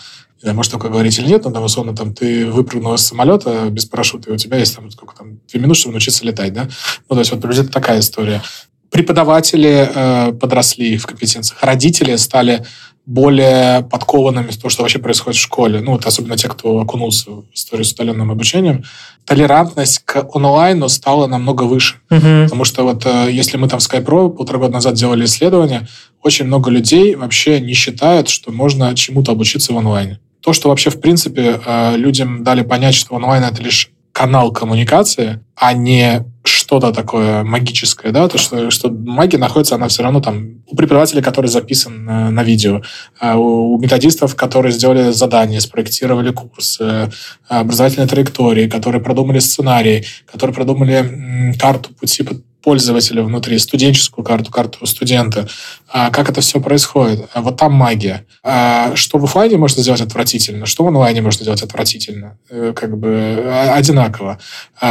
Speaker 2: может только говорить или нет, но там, условно, там, ты выпрыгнул из самолета без парашюта, и у тебя есть там, сколько там, две минуты, чтобы научиться летать, да? Ну, то есть вот приблизительно такая история. Преподаватели э, подросли в компетенциях, родители стали более подкованными в том, что вообще происходит в школе. Ну, вот особенно те, кто окунулся в историю с удаленным обучением. Толерантность к онлайну стала намного выше. Угу. Потому что вот э, если мы там в SkyPro полтора года назад делали исследование, очень много людей вообще не считают, что можно чему-то обучиться в онлайне то, что вообще, в принципе, э, людям дали понять, что онлайн — это лишь канал коммуникации, а не что-то такое магическое, да, то, что, что магия находится, она все равно там у преподавателя, который записан на, на видео, а у методистов, которые сделали задание, спроектировали курс, э, образовательные траектории, которые продумали сценарий, которые продумали карту пути пользователя внутри, студенческую карту, карту студента. А как это все происходит? А вот там магия. А что в офлайне можно сделать отвратительно, что в онлайне можно сделать отвратительно. Э, как бы одинаково.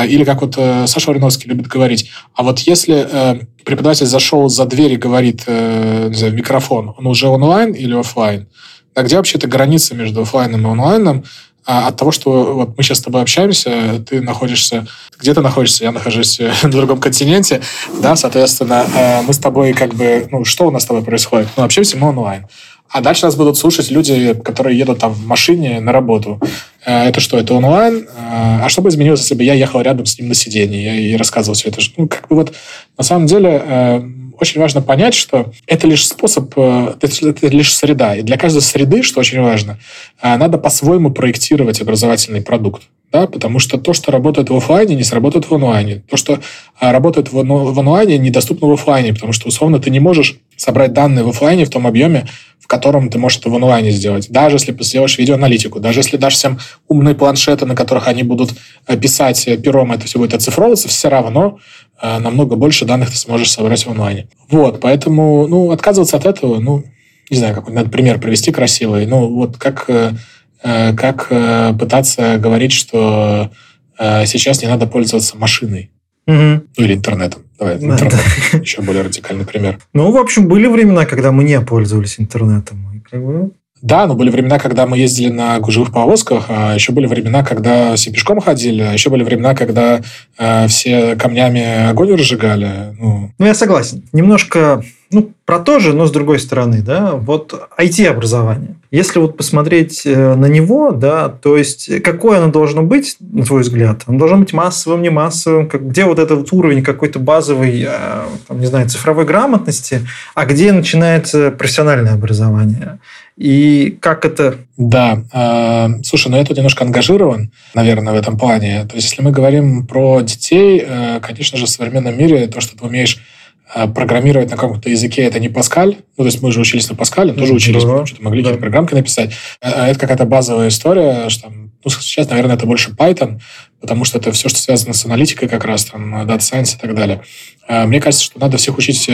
Speaker 2: Или как вот э, Саша Вариновский любит говорить, а вот если э, преподаватель зашел за дверь и говорит в микрофон, он уже онлайн или офлайн? А где вообще-то граница между офлайном и онлайном? А от того, что вот мы сейчас с тобой общаемся, ты находишься, где ты находишься, я нахожусь на другом континенте, да, соответственно, э, мы с тобой как бы, ну, что у нас с тобой происходит? Ну, общаемся мы онлайн. А дальше нас будут слушать люди, которые едут там в машине на работу. Э, это что, это онлайн? Э, а что бы изменилось, если бы я ехал рядом с ним на сиденье и рассказывал все это? Ну, как бы вот на самом деле очень важно понять, что это лишь способ, э, это лишь среда. И для каждой среды, что очень важно, э, надо по-своему проектировать образовательный продукт. Да, потому что то, что работает в офлайне, не сработает в онлайне. То, что э, работает в онлайне, недоступно в офлайне, потому что, условно, ты не можешь собрать данные в офлайне в том объеме, в котором ты можешь это в онлайне сделать. Даже если сделаешь видеоаналитику, даже если дашь всем умные планшеты, на которых они будут писать пером, это все будет оцифровываться, все равно а намного больше данных ты сможешь собрать в онлайне. Вот, поэтому, ну, отказываться от этого, ну, не знаю, какой надо пример привести красивый. Ну, вот как, э, э, как э, пытаться говорить, что сейчас не надо пользоваться машиной. Угу. Ну, или интернетом. Давай, интернет. Да. Еще более радикальный пример.
Speaker 1: Ну, в общем, были времена, когда мы не пользовались интернетом.
Speaker 2: Да, но были времена, когда мы ездили на гужевых повозках, а еще были времена, когда все пешком ходили, а еще были времена, когда э, все камнями огонь разжигали.
Speaker 1: Ну. ну, я согласен. Немножко ну, про то же, но с другой стороны, да, вот IT-образование. Если вот посмотреть э, на него, да, то есть какое оно должно быть, на твой взгляд? Оно должно быть массовым, не массовым? Как, где вот этот уровень какой-то базовой, э, там, не знаю, цифровой грамотности, а где начинается профессиональное образование? И как это...
Speaker 2: Да. Э, слушай, ну я тут немножко ангажирован, наверное, в этом плане. То есть, если мы говорим про детей, э, конечно же, в современном мире то, что ты умеешь э, программировать на каком-то языке, это не Паскаль. Ну, то есть мы же учились на Паскале, тоже учились, да, что-то могли да. какие-то программки написать. Э, это какая-то базовая история, что там, ну, сейчас, наверное, это больше Python, потому что это все, что связано с аналитикой как раз, там, Data Science и так далее. Э, мне кажется, что надо всех учить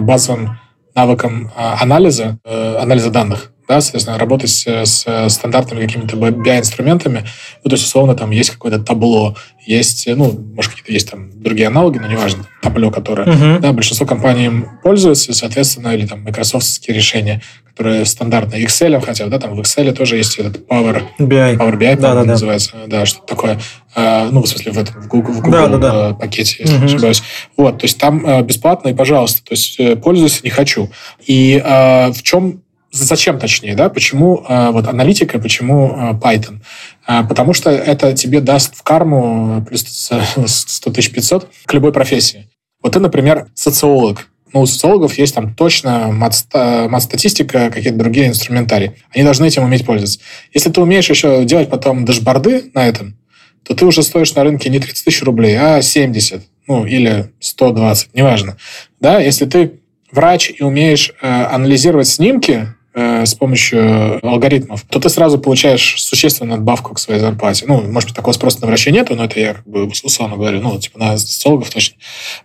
Speaker 2: базовым навыкам анализа, анализа данных да, соответственно, работать с, с стандартными какими-то BI-инструментами. Ну, то есть, условно, там есть какое-то табло, есть, ну, может, какие-то есть там другие аналоги, но неважно, табло, которое, uh-huh. да, большинство компаний им пользуются, соответственно, или там майкрософтские решения, которые стандартные Excel, хотя, да, там в Excel тоже есть этот Power BI, Power BI да, да, называется, да, что такое, а, ну, в смысле, в этом, в Google, в Google да, да, да. пакете, если uh-huh. не ошибаюсь. Вот, то есть там а, бесплатно и пожалуйста, то есть э, пользуйся, не хочу. И а, в чем Зачем, точнее, да? Почему э, вот аналитика, почему э, Python? Э, потому что это тебе даст в карму плюс 100 тысяч 500 к любой профессии. Вот ты, например, социолог. Ну, у социологов есть там точно мат-статистика, какие-то другие инструментарии. Они должны этим уметь пользоваться. Если ты умеешь еще делать потом дашборды на этом, то ты уже стоишь на рынке не 30 тысяч рублей, а 70, ну, или 120, неважно. Да, если ты врач и умеешь э, анализировать снимки, с помощью алгоритмов, то ты сразу получаешь существенную надбавку к своей зарплате. Ну, может быть, такого спроса на врача нету, но это я как бы условно говорю, ну, типа на социологов точно.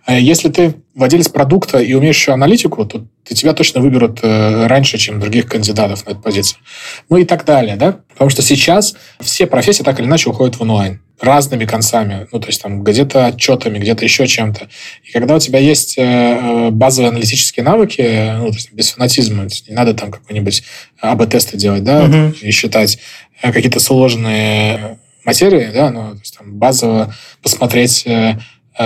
Speaker 2: А если ты владелец продукта и умеешь еще аналитику, то тебя точно выберут э, раньше, чем других кандидатов на эту позицию. Ну и так далее, да? Потому что сейчас все профессии так или иначе уходят в онлайн разными концами, ну, то есть там где-то отчетами, где-то еще чем-то. И когда у тебя есть э, базовые аналитические навыки, ну, то есть без фанатизма, не надо там какой-нибудь АБ-тесты делать, да, uh-huh. и считать э, какие-то сложные материи, да, ну, то есть там базово посмотреть э,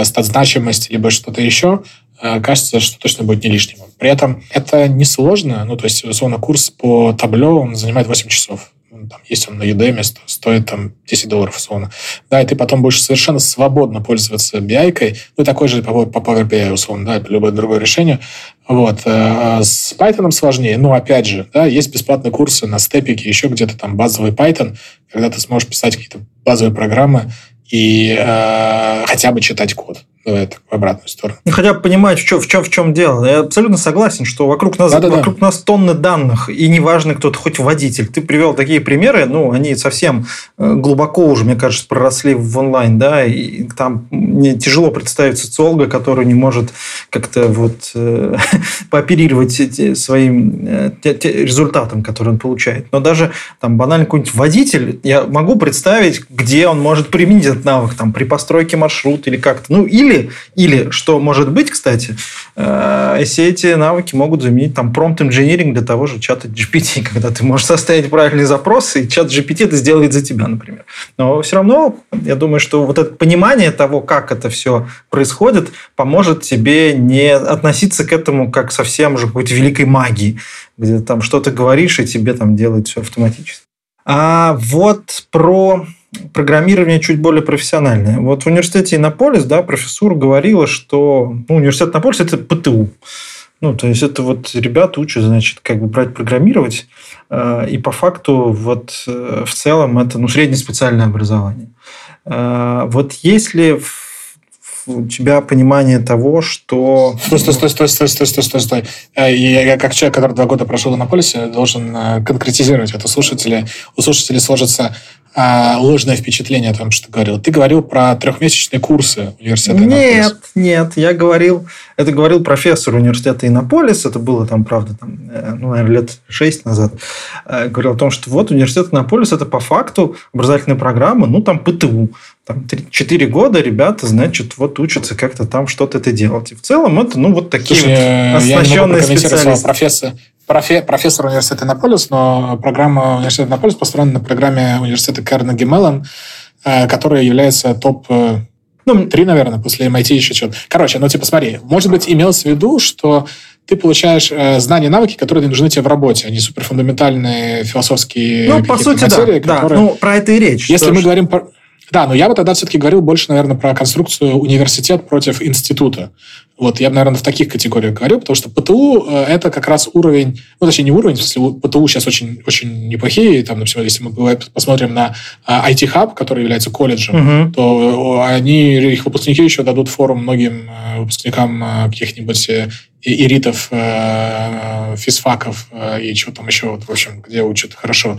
Speaker 2: стат значимость либо что-то еще, кажется, что точно будет не лишним. При этом это несложно, ну, то есть, условно, курс по табло, он занимает 8 часов там, есть он на Udemy, стоит там 10 долларов условно. Да, и ты потом будешь совершенно свободно пользоваться BI, ну, такой же по, по Power BI условно, да, любое другое решение. Вот. Э, с Python сложнее, но опять же, да, есть бесплатные курсы на степике, еще где-то там базовый Python, когда ты сможешь писать какие-то базовые программы и э, хотя бы читать код это в обратную сторону.
Speaker 1: Ну, хотя бы понимать, в чем, в, чем, в чем дело. Я абсолютно согласен, что вокруг нас, да, вокруг да. нас тонны данных, и неважно, кто то хоть водитель. Ты привел такие примеры, ну, они совсем э, глубоко уже, мне кажется, проросли в онлайн, да, и там мне тяжело представить социолога, который не может как-то вот э, пооперировать своим э, результатом, который он получает. Но даже там банально какой-нибудь водитель, я могу представить, где он может применить этот навык, там, при постройке маршрута или как-то. Ну, или или, что может быть, кстати, э, все эти навыки могут заменить там промпт инжиниринг для того же чата GPT, когда ты можешь составить правильный запрос, и чат GPT это сделает за тебя, например. Но все равно, я думаю, что вот это понимание того, как это все происходит, поможет тебе не относиться к этому как совсем уже какой-то великой магии, где там что-то говоришь, и тебе там делают все автоматически. А вот про программирование чуть более профессиональное. Вот в университете Иннополис, да, профессура говорила, что ну, университет Иннополис – это ПТУ. Ну, то есть, это вот ребята учат, значит, как бы брать программировать, э, и по факту вот э, в целом это, ну, среднее специальное образование. Э, вот если у тебя понимание того, что...
Speaker 2: Стой, стой, стой, стой, стой, стой, стой, стой, стой. Я как человек, который два года прошел на полисе, должен конкретизировать это. Слушатели, у слушателей сложится а, ложное впечатление о том, что ты говорил. Ты говорил про трехмесячные курсы университета
Speaker 1: Нет, Иннополис. нет, я говорил, это говорил профессор университета Иннополис, это было там, правда, там, э, ну, наверное, лет шесть назад, э, говорил о том, что вот университет Иннополис это по факту образовательная программа, ну, там ПТУ, там 4 года ребята, значит, вот учатся как-то там что-то это делать. И в целом это, ну, вот такие Слушай,
Speaker 2: вот оснащенные специалисты. Профессор, профе, профессор университета Иннополис, но программа университета Иннополис построена на программе университета Карнеги Меллон, э, которая является топ э, ну, три, наверное, после MIT еще что-то. Короче, ну, типа, смотри, может быть, имелось в виду, что ты получаешь э, знания и навыки, которые нужны тебе в работе, а не суперфундаментальные философские
Speaker 1: ну, по сути, материи, да, которые... да. Ну, про это и речь.
Speaker 2: Если мы говорим про... Да, но я бы тогда все-таки говорил больше, наверное, про конструкцию университет против института. Вот я бы, наверное, в таких категориях говорю, потому что ПТУ э, – это как раз уровень, ну, точнее, не уровень, в смысле, ПТУ сейчас очень, очень неплохие. Там, например, если мы посмотрим на IT-хаб, который является колледжем, угу. то они, их выпускники еще дадут форум многим э, выпускникам э, каких-нибудь иритов, физфаков и чего там еще, вот, в общем, где учат хорошо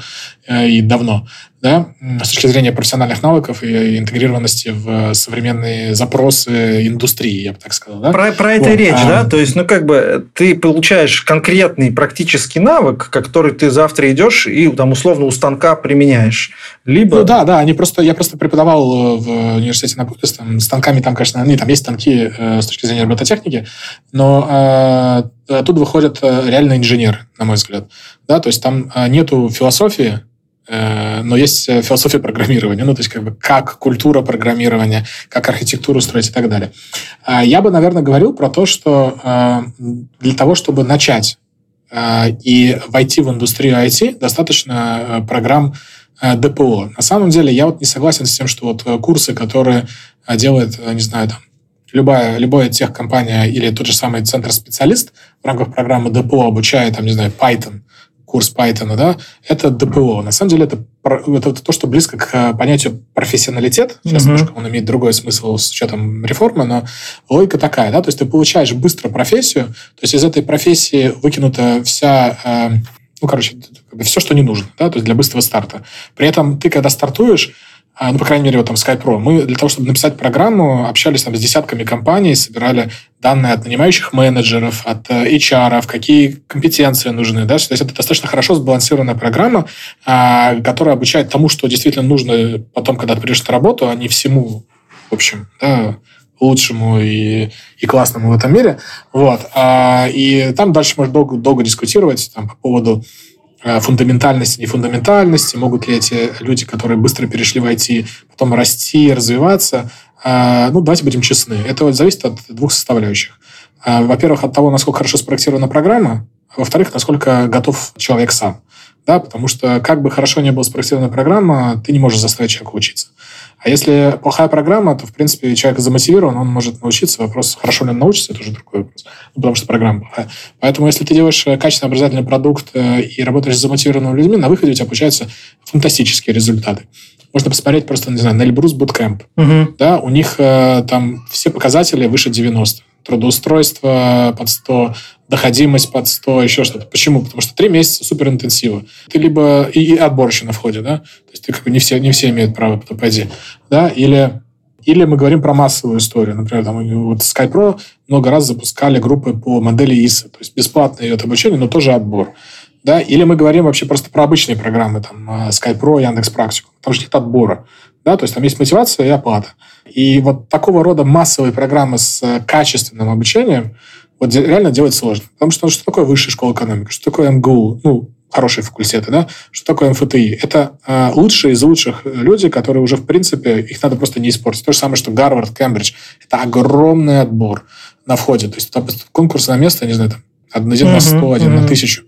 Speaker 2: и давно да, с точки зрения профессиональных навыков и интегрированности в современные запросы индустрии, я бы так сказал. Да?
Speaker 1: Про, про это речь, а... да? То есть, ну, как бы ты получаешь конкретный практический навык, который ты завтра идешь и там условно у станка применяешь. Либо...
Speaker 2: Ну да, да, они просто, я просто преподавал в университете на там, станками там, конечно, ну, там есть станки э, с точки зрения робототехники, но э, тут выходит э, реально инженер, на мой взгляд. Да, то есть там э, нету философии, Э, но есть э, философия программирования, ну, то есть как бы как культура программирования, как архитектуру строить и так далее. А я бы, наверное, говорил про то, что э, для того, чтобы начать и войти в индустрию IT, достаточно программ ДПО. На самом деле, я вот не согласен с тем, что вот курсы, которые делает, не знаю, там, любая, любая техкомпания или тот же самый центр-специалист в рамках программы ДПО обучает, там, не знаю, Python, курс Python, да, это ДПО. На самом деле это, это то, что близко к э, понятию профессионалитет. Сейчас uh-huh. немножко он имеет другой смысл с учетом реформы, но логика такая, да, то есть ты получаешь быстро профессию, то есть из этой профессии выкинута вся э, ну, короче, все, что не нужно, да, то есть для быстрого старта. При этом ты, когда стартуешь, ну, по крайней мере, вот там Skype Pro, мы для того, чтобы написать программу, общались там с десятками компаний, собирали данные от нанимающих менеджеров, от э, HR, какие компетенции нужны. Да? То есть это достаточно хорошо сбалансированная программа, а, которая обучает тому, что действительно нужно потом, когда ты придешь на работу, а не всему, в общем, да, лучшему и, и классному в этом мире. Вот. А, и там дальше можно долго, долго дискутировать там, по поводу фундаментальности, нефундаментальности, могут ли эти люди, которые быстро перешли в IT, потом расти, развиваться. Э, ну, давайте будем честны. Это вот зависит от двух составляющих. Э, во-первых, от того, насколько хорошо спроектирована программа, а во-вторых, насколько готов человек сам. Да, потому что как бы хорошо не была спроектирована программа, ты не можешь заставить человека учиться. А если плохая программа, то, в принципе, человек замотивирован, он может научиться. Вопрос, хорошо ли он научится, это уже другой вопрос. Ну, потому что программа плохая. Поэтому, если ты делаешь э, качественный образовательный продукт э, и работаешь с замотивированными людьми, на выходе у тебя получаются фантастические результаты. Можно посмотреть просто, не знаю, на Эльбрус Bootcamp. Угу. Да, у них э, там все показатели выше 90 трудоустройство под 100, доходимость под 100, еще что-то. Почему? Потому что три месяца супер интенсива. Ты либо... И, и отбор еще на входе, да? То есть ты как бы не все, не все имеют право туда пойти. Да? Или, или мы говорим про массовую историю. Например, там, вот SkyPro много раз запускали группы по модели ИСа. То есть бесплатное идет обучение, но тоже отбор. Да? Или мы говорим вообще просто про обычные программы, там, э, SkyPro, Яндекс Практику. Там же нет отбора. Да? То есть там есть мотивация и оплата. И вот такого рода массовые программы с э, качественным обучением – вот реально делать сложно. Потому что ну, что такое высшая школа экономики? Что такое МГУ? Ну, хорошие факультеты, да? Что такое МФТИ? Это э, лучшие из лучших люди, которые уже, в принципе, их надо просто не испортить. То же самое, что Гарвард, Кембридж. Это огромный отбор на входе. То есть там конкурс на место, не знаю, там, один на сто, один на тысячу.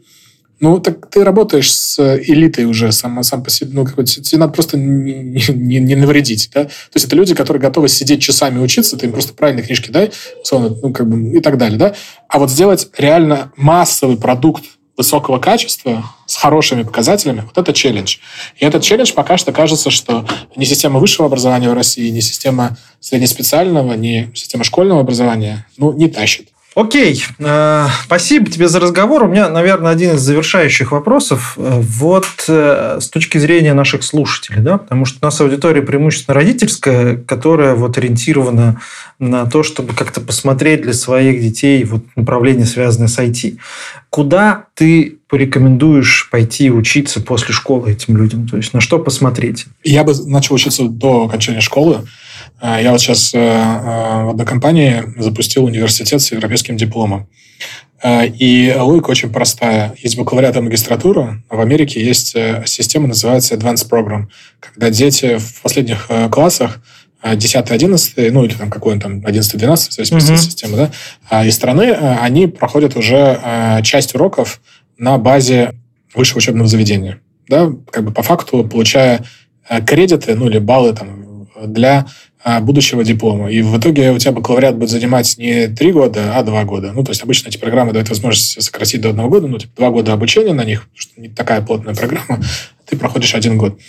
Speaker 2: Ну, так ты работаешь с элитой уже сам, сам по себе. Ну, какой тебе надо просто не, не, не навредить. Да? То есть это люди, которые готовы сидеть часами учиться, ты им просто правильные книжки дай, условно, ну, как бы, и так далее. Да? А вот сделать реально массовый продукт высокого качества с хорошими показателями, вот это челлендж. И этот челлендж пока что кажется, что ни система высшего образования в России, ни система среднеспециального, ни система школьного образования ну, не тащит.
Speaker 1: Окей, э, спасибо тебе за разговор. У меня, наверное, один из завершающих вопросов. Э, вот э, с точки зрения наших слушателей, да, потому что у нас аудитория преимущественно родительская, которая вот ориентирована на то, чтобы как-то посмотреть для своих детей вот направление, связанное с IT. Куда ты порекомендуешь пойти учиться после школы этим людям? То есть на что посмотреть?
Speaker 2: Я бы начал учиться до окончания школы. А, я вот сейчас э, э, в одной компании запустил университет с европейским дипломом. А, и логика очень простая. Есть бакалавриат и магистратура. В Америке есть э, система, называется Advanced Program, когда дети в последних классах 10 11 ну или там какой он там 11 12 в зависимости от системы, да, а, из страны, они проходят уже часть уроков на базе высшего учебного заведения. Да, как бы по факту получая кредиты, ну или баллы там для а, будущего диплома. И в итоге у тебя бакалавриат будет занимать не три года, а два года. Ну, то есть обычно эти программы дают возможность сократить до одного года, ну, типа два года обучения на них, что не такая плотная программа, ты проходишь один год.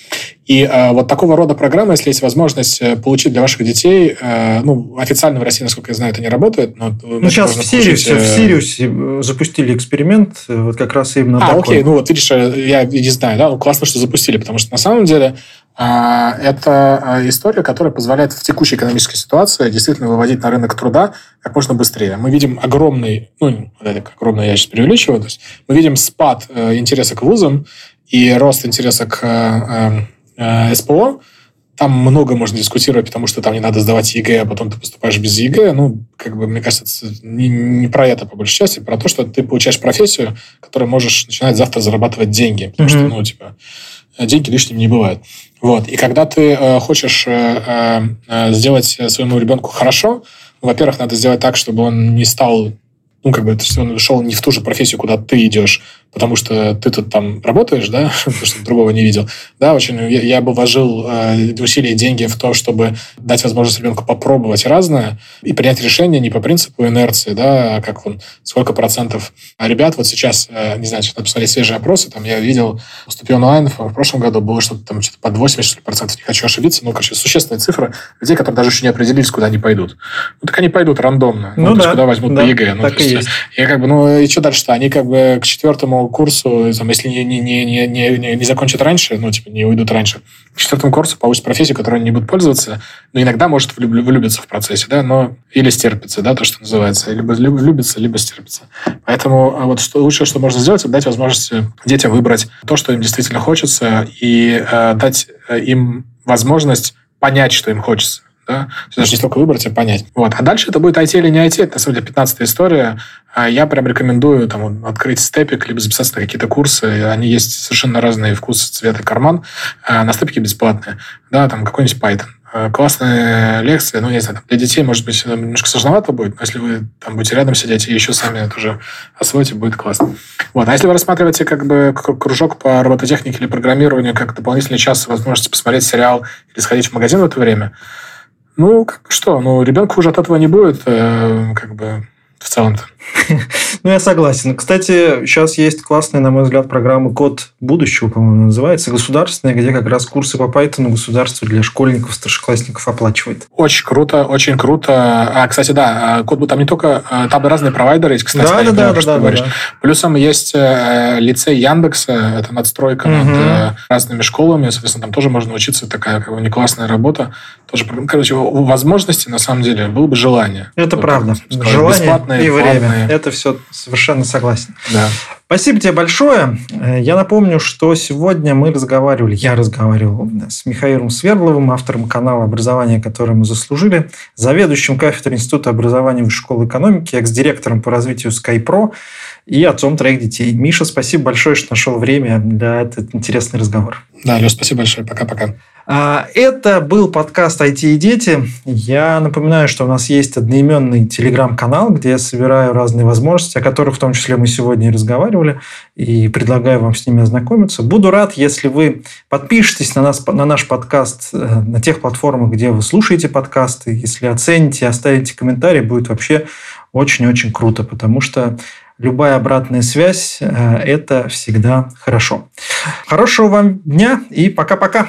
Speaker 2: И э, вот такого рода программы, если есть возможность э, получить для ваших детей, э, ну, официально в России, насколько я знаю, это не работает, но...
Speaker 1: Ну, сейчас в Сириусе, получить, э... в Сириусе запустили эксперимент, э, вот как раз именно
Speaker 2: А, такой. окей, ну вот видишь, я не знаю, да, ну, классно, что запустили, потому что на самом деле а, это а, история, которая позволяет в текущей экономической ситуации действительно выводить на рынок труда как можно быстрее. Мы видим огромный, ну, это огромный, я сейчас преувеличиваю, то есть мы видим спад э, интереса к вузам и рост интереса к э, э, СПО. Там много можно дискутировать, потому что там не надо сдавать ЕГЭ, а потом ты поступаешь без ЕГЭ. Ну, как бы, мне кажется, не, не про это, по большей части, про то, что ты получаешь профессию, которой можешь начинать завтра зарабатывать деньги. Потому mm-hmm. что, ну, типа, деньги лишними не бывают. Вот. И когда ты э, хочешь э, э, сделать своему ребенку хорошо, во-первых, надо сделать так, чтобы он не стал, ну, как бы, он шел не в ту же профессию, куда ты идешь, потому что ты тут там работаешь, да, потому что другого не видел. Да, очень я, я бы вложил э, усилия и деньги в то, чтобы дать возможность ребенку попробовать разное и принять решение не по принципу инерции, да, а как он, сколько процентов ребят вот сейчас, э, не знаю, что-то посмотреть свежие опросы, там я видел, поступил онлайн, в прошлом году было что-то там что-то под 80 процентов, не хочу ошибиться, ну, короче, существенная цифра людей, которые даже еще не определились, куда они пойдут. Ну, так они пойдут рандомно. Ну, ну да, куда возьмут да, по ЕГЭ. Ну, так и есть. Я как бы, ну, и что дальше-то? Они как бы к четвертому курсу, там, если не, не, не, не, не, не закончат раньше, ну, типа, не уйдут раньше, к четвертому курсу получат профессию, которой они не будут пользоваться, но иногда может влюбиться в процессе, да, но или стерпится, да, то, что называется, либо влюбится, либо стерпится. Поэтому а вот что, лучшее, что можно сделать, это дать возможность детям выбрать то, что им действительно хочется, и э, дать э, им возможность понять, что им хочется. Да? Даже не столько выбрать, а понять. Вот. А дальше это будет IT или не IT. Это, на самом деле, 15 история. А я прям рекомендую там, открыть степик, либо записаться на какие-то курсы. Они есть совершенно разные вкусы, цвета, карман. А на степике бесплатные. Да, там какой-нибудь Python а, классная лекция, ну, не знаю, для детей, может быть, немножко сложновато будет, но если вы там будете рядом сидеть и еще сами тоже освоите, будет классно. Вот. А если вы рассматриваете как бы кружок по робототехнике или программированию как дополнительный час возможности посмотреть сериал или сходить в магазин в это время, ну, что, ну, ребенку уже от этого не будет, э, как бы, в целом-то.
Speaker 1: Ну, я согласен. Кстати, сейчас есть классная, на мой взгляд, программа «Код будущего», по-моему, называется, государственная, где как раз курсы по Python государство для школьников, старшеклассников оплачивает.
Speaker 2: Очень круто, очень круто. А, кстати, да, а, код там не только... А, там разные провайдеры есть, кстати.
Speaker 1: Да, да, да, да, да, да.
Speaker 2: Плюсом есть э, лицей Яндекса, это надстройка угу. над э, разными школами, соответственно, там тоже можно учиться, такая как бы не классная работа. Тоже, короче, возможности, на самом деле, было бы желание.
Speaker 1: Это вот, правда. Сказать, желание и время. Это все совершенно согласен.
Speaker 2: Да.
Speaker 1: Спасибо тебе большое. Э, я напомню, что сегодня мы разговаривали, я разговаривал с Михаилом Свердловым, автором канала «Образование, которое мы заслужили», заведующим кафедрой Института образования Высшей школы экономики, экс-директором по развитию SkyPro и отцом троих детей. Миша, спасибо большое, что нашел время для этот интересный разговор.
Speaker 2: Да, Леш, спасибо большое. Пока-пока.
Speaker 1: А, это был подкаст «IT и дети». Я напоминаю, что у нас есть одноименный телеграм-канал, где я собираю разные возможности, о которых в том числе мы сегодня и разговаривали, и предлагаю вам с ними ознакомиться. Буду рад, если вы подпишетесь на, нас, на наш подкаст э, на тех платформах, где вы слушаете подкасты. Если оцените, оставите комментарий, будет вообще очень-очень круто, потому что любая обратная связь э, – это всегда хорошо. Хорошего вам дня и пока-пока.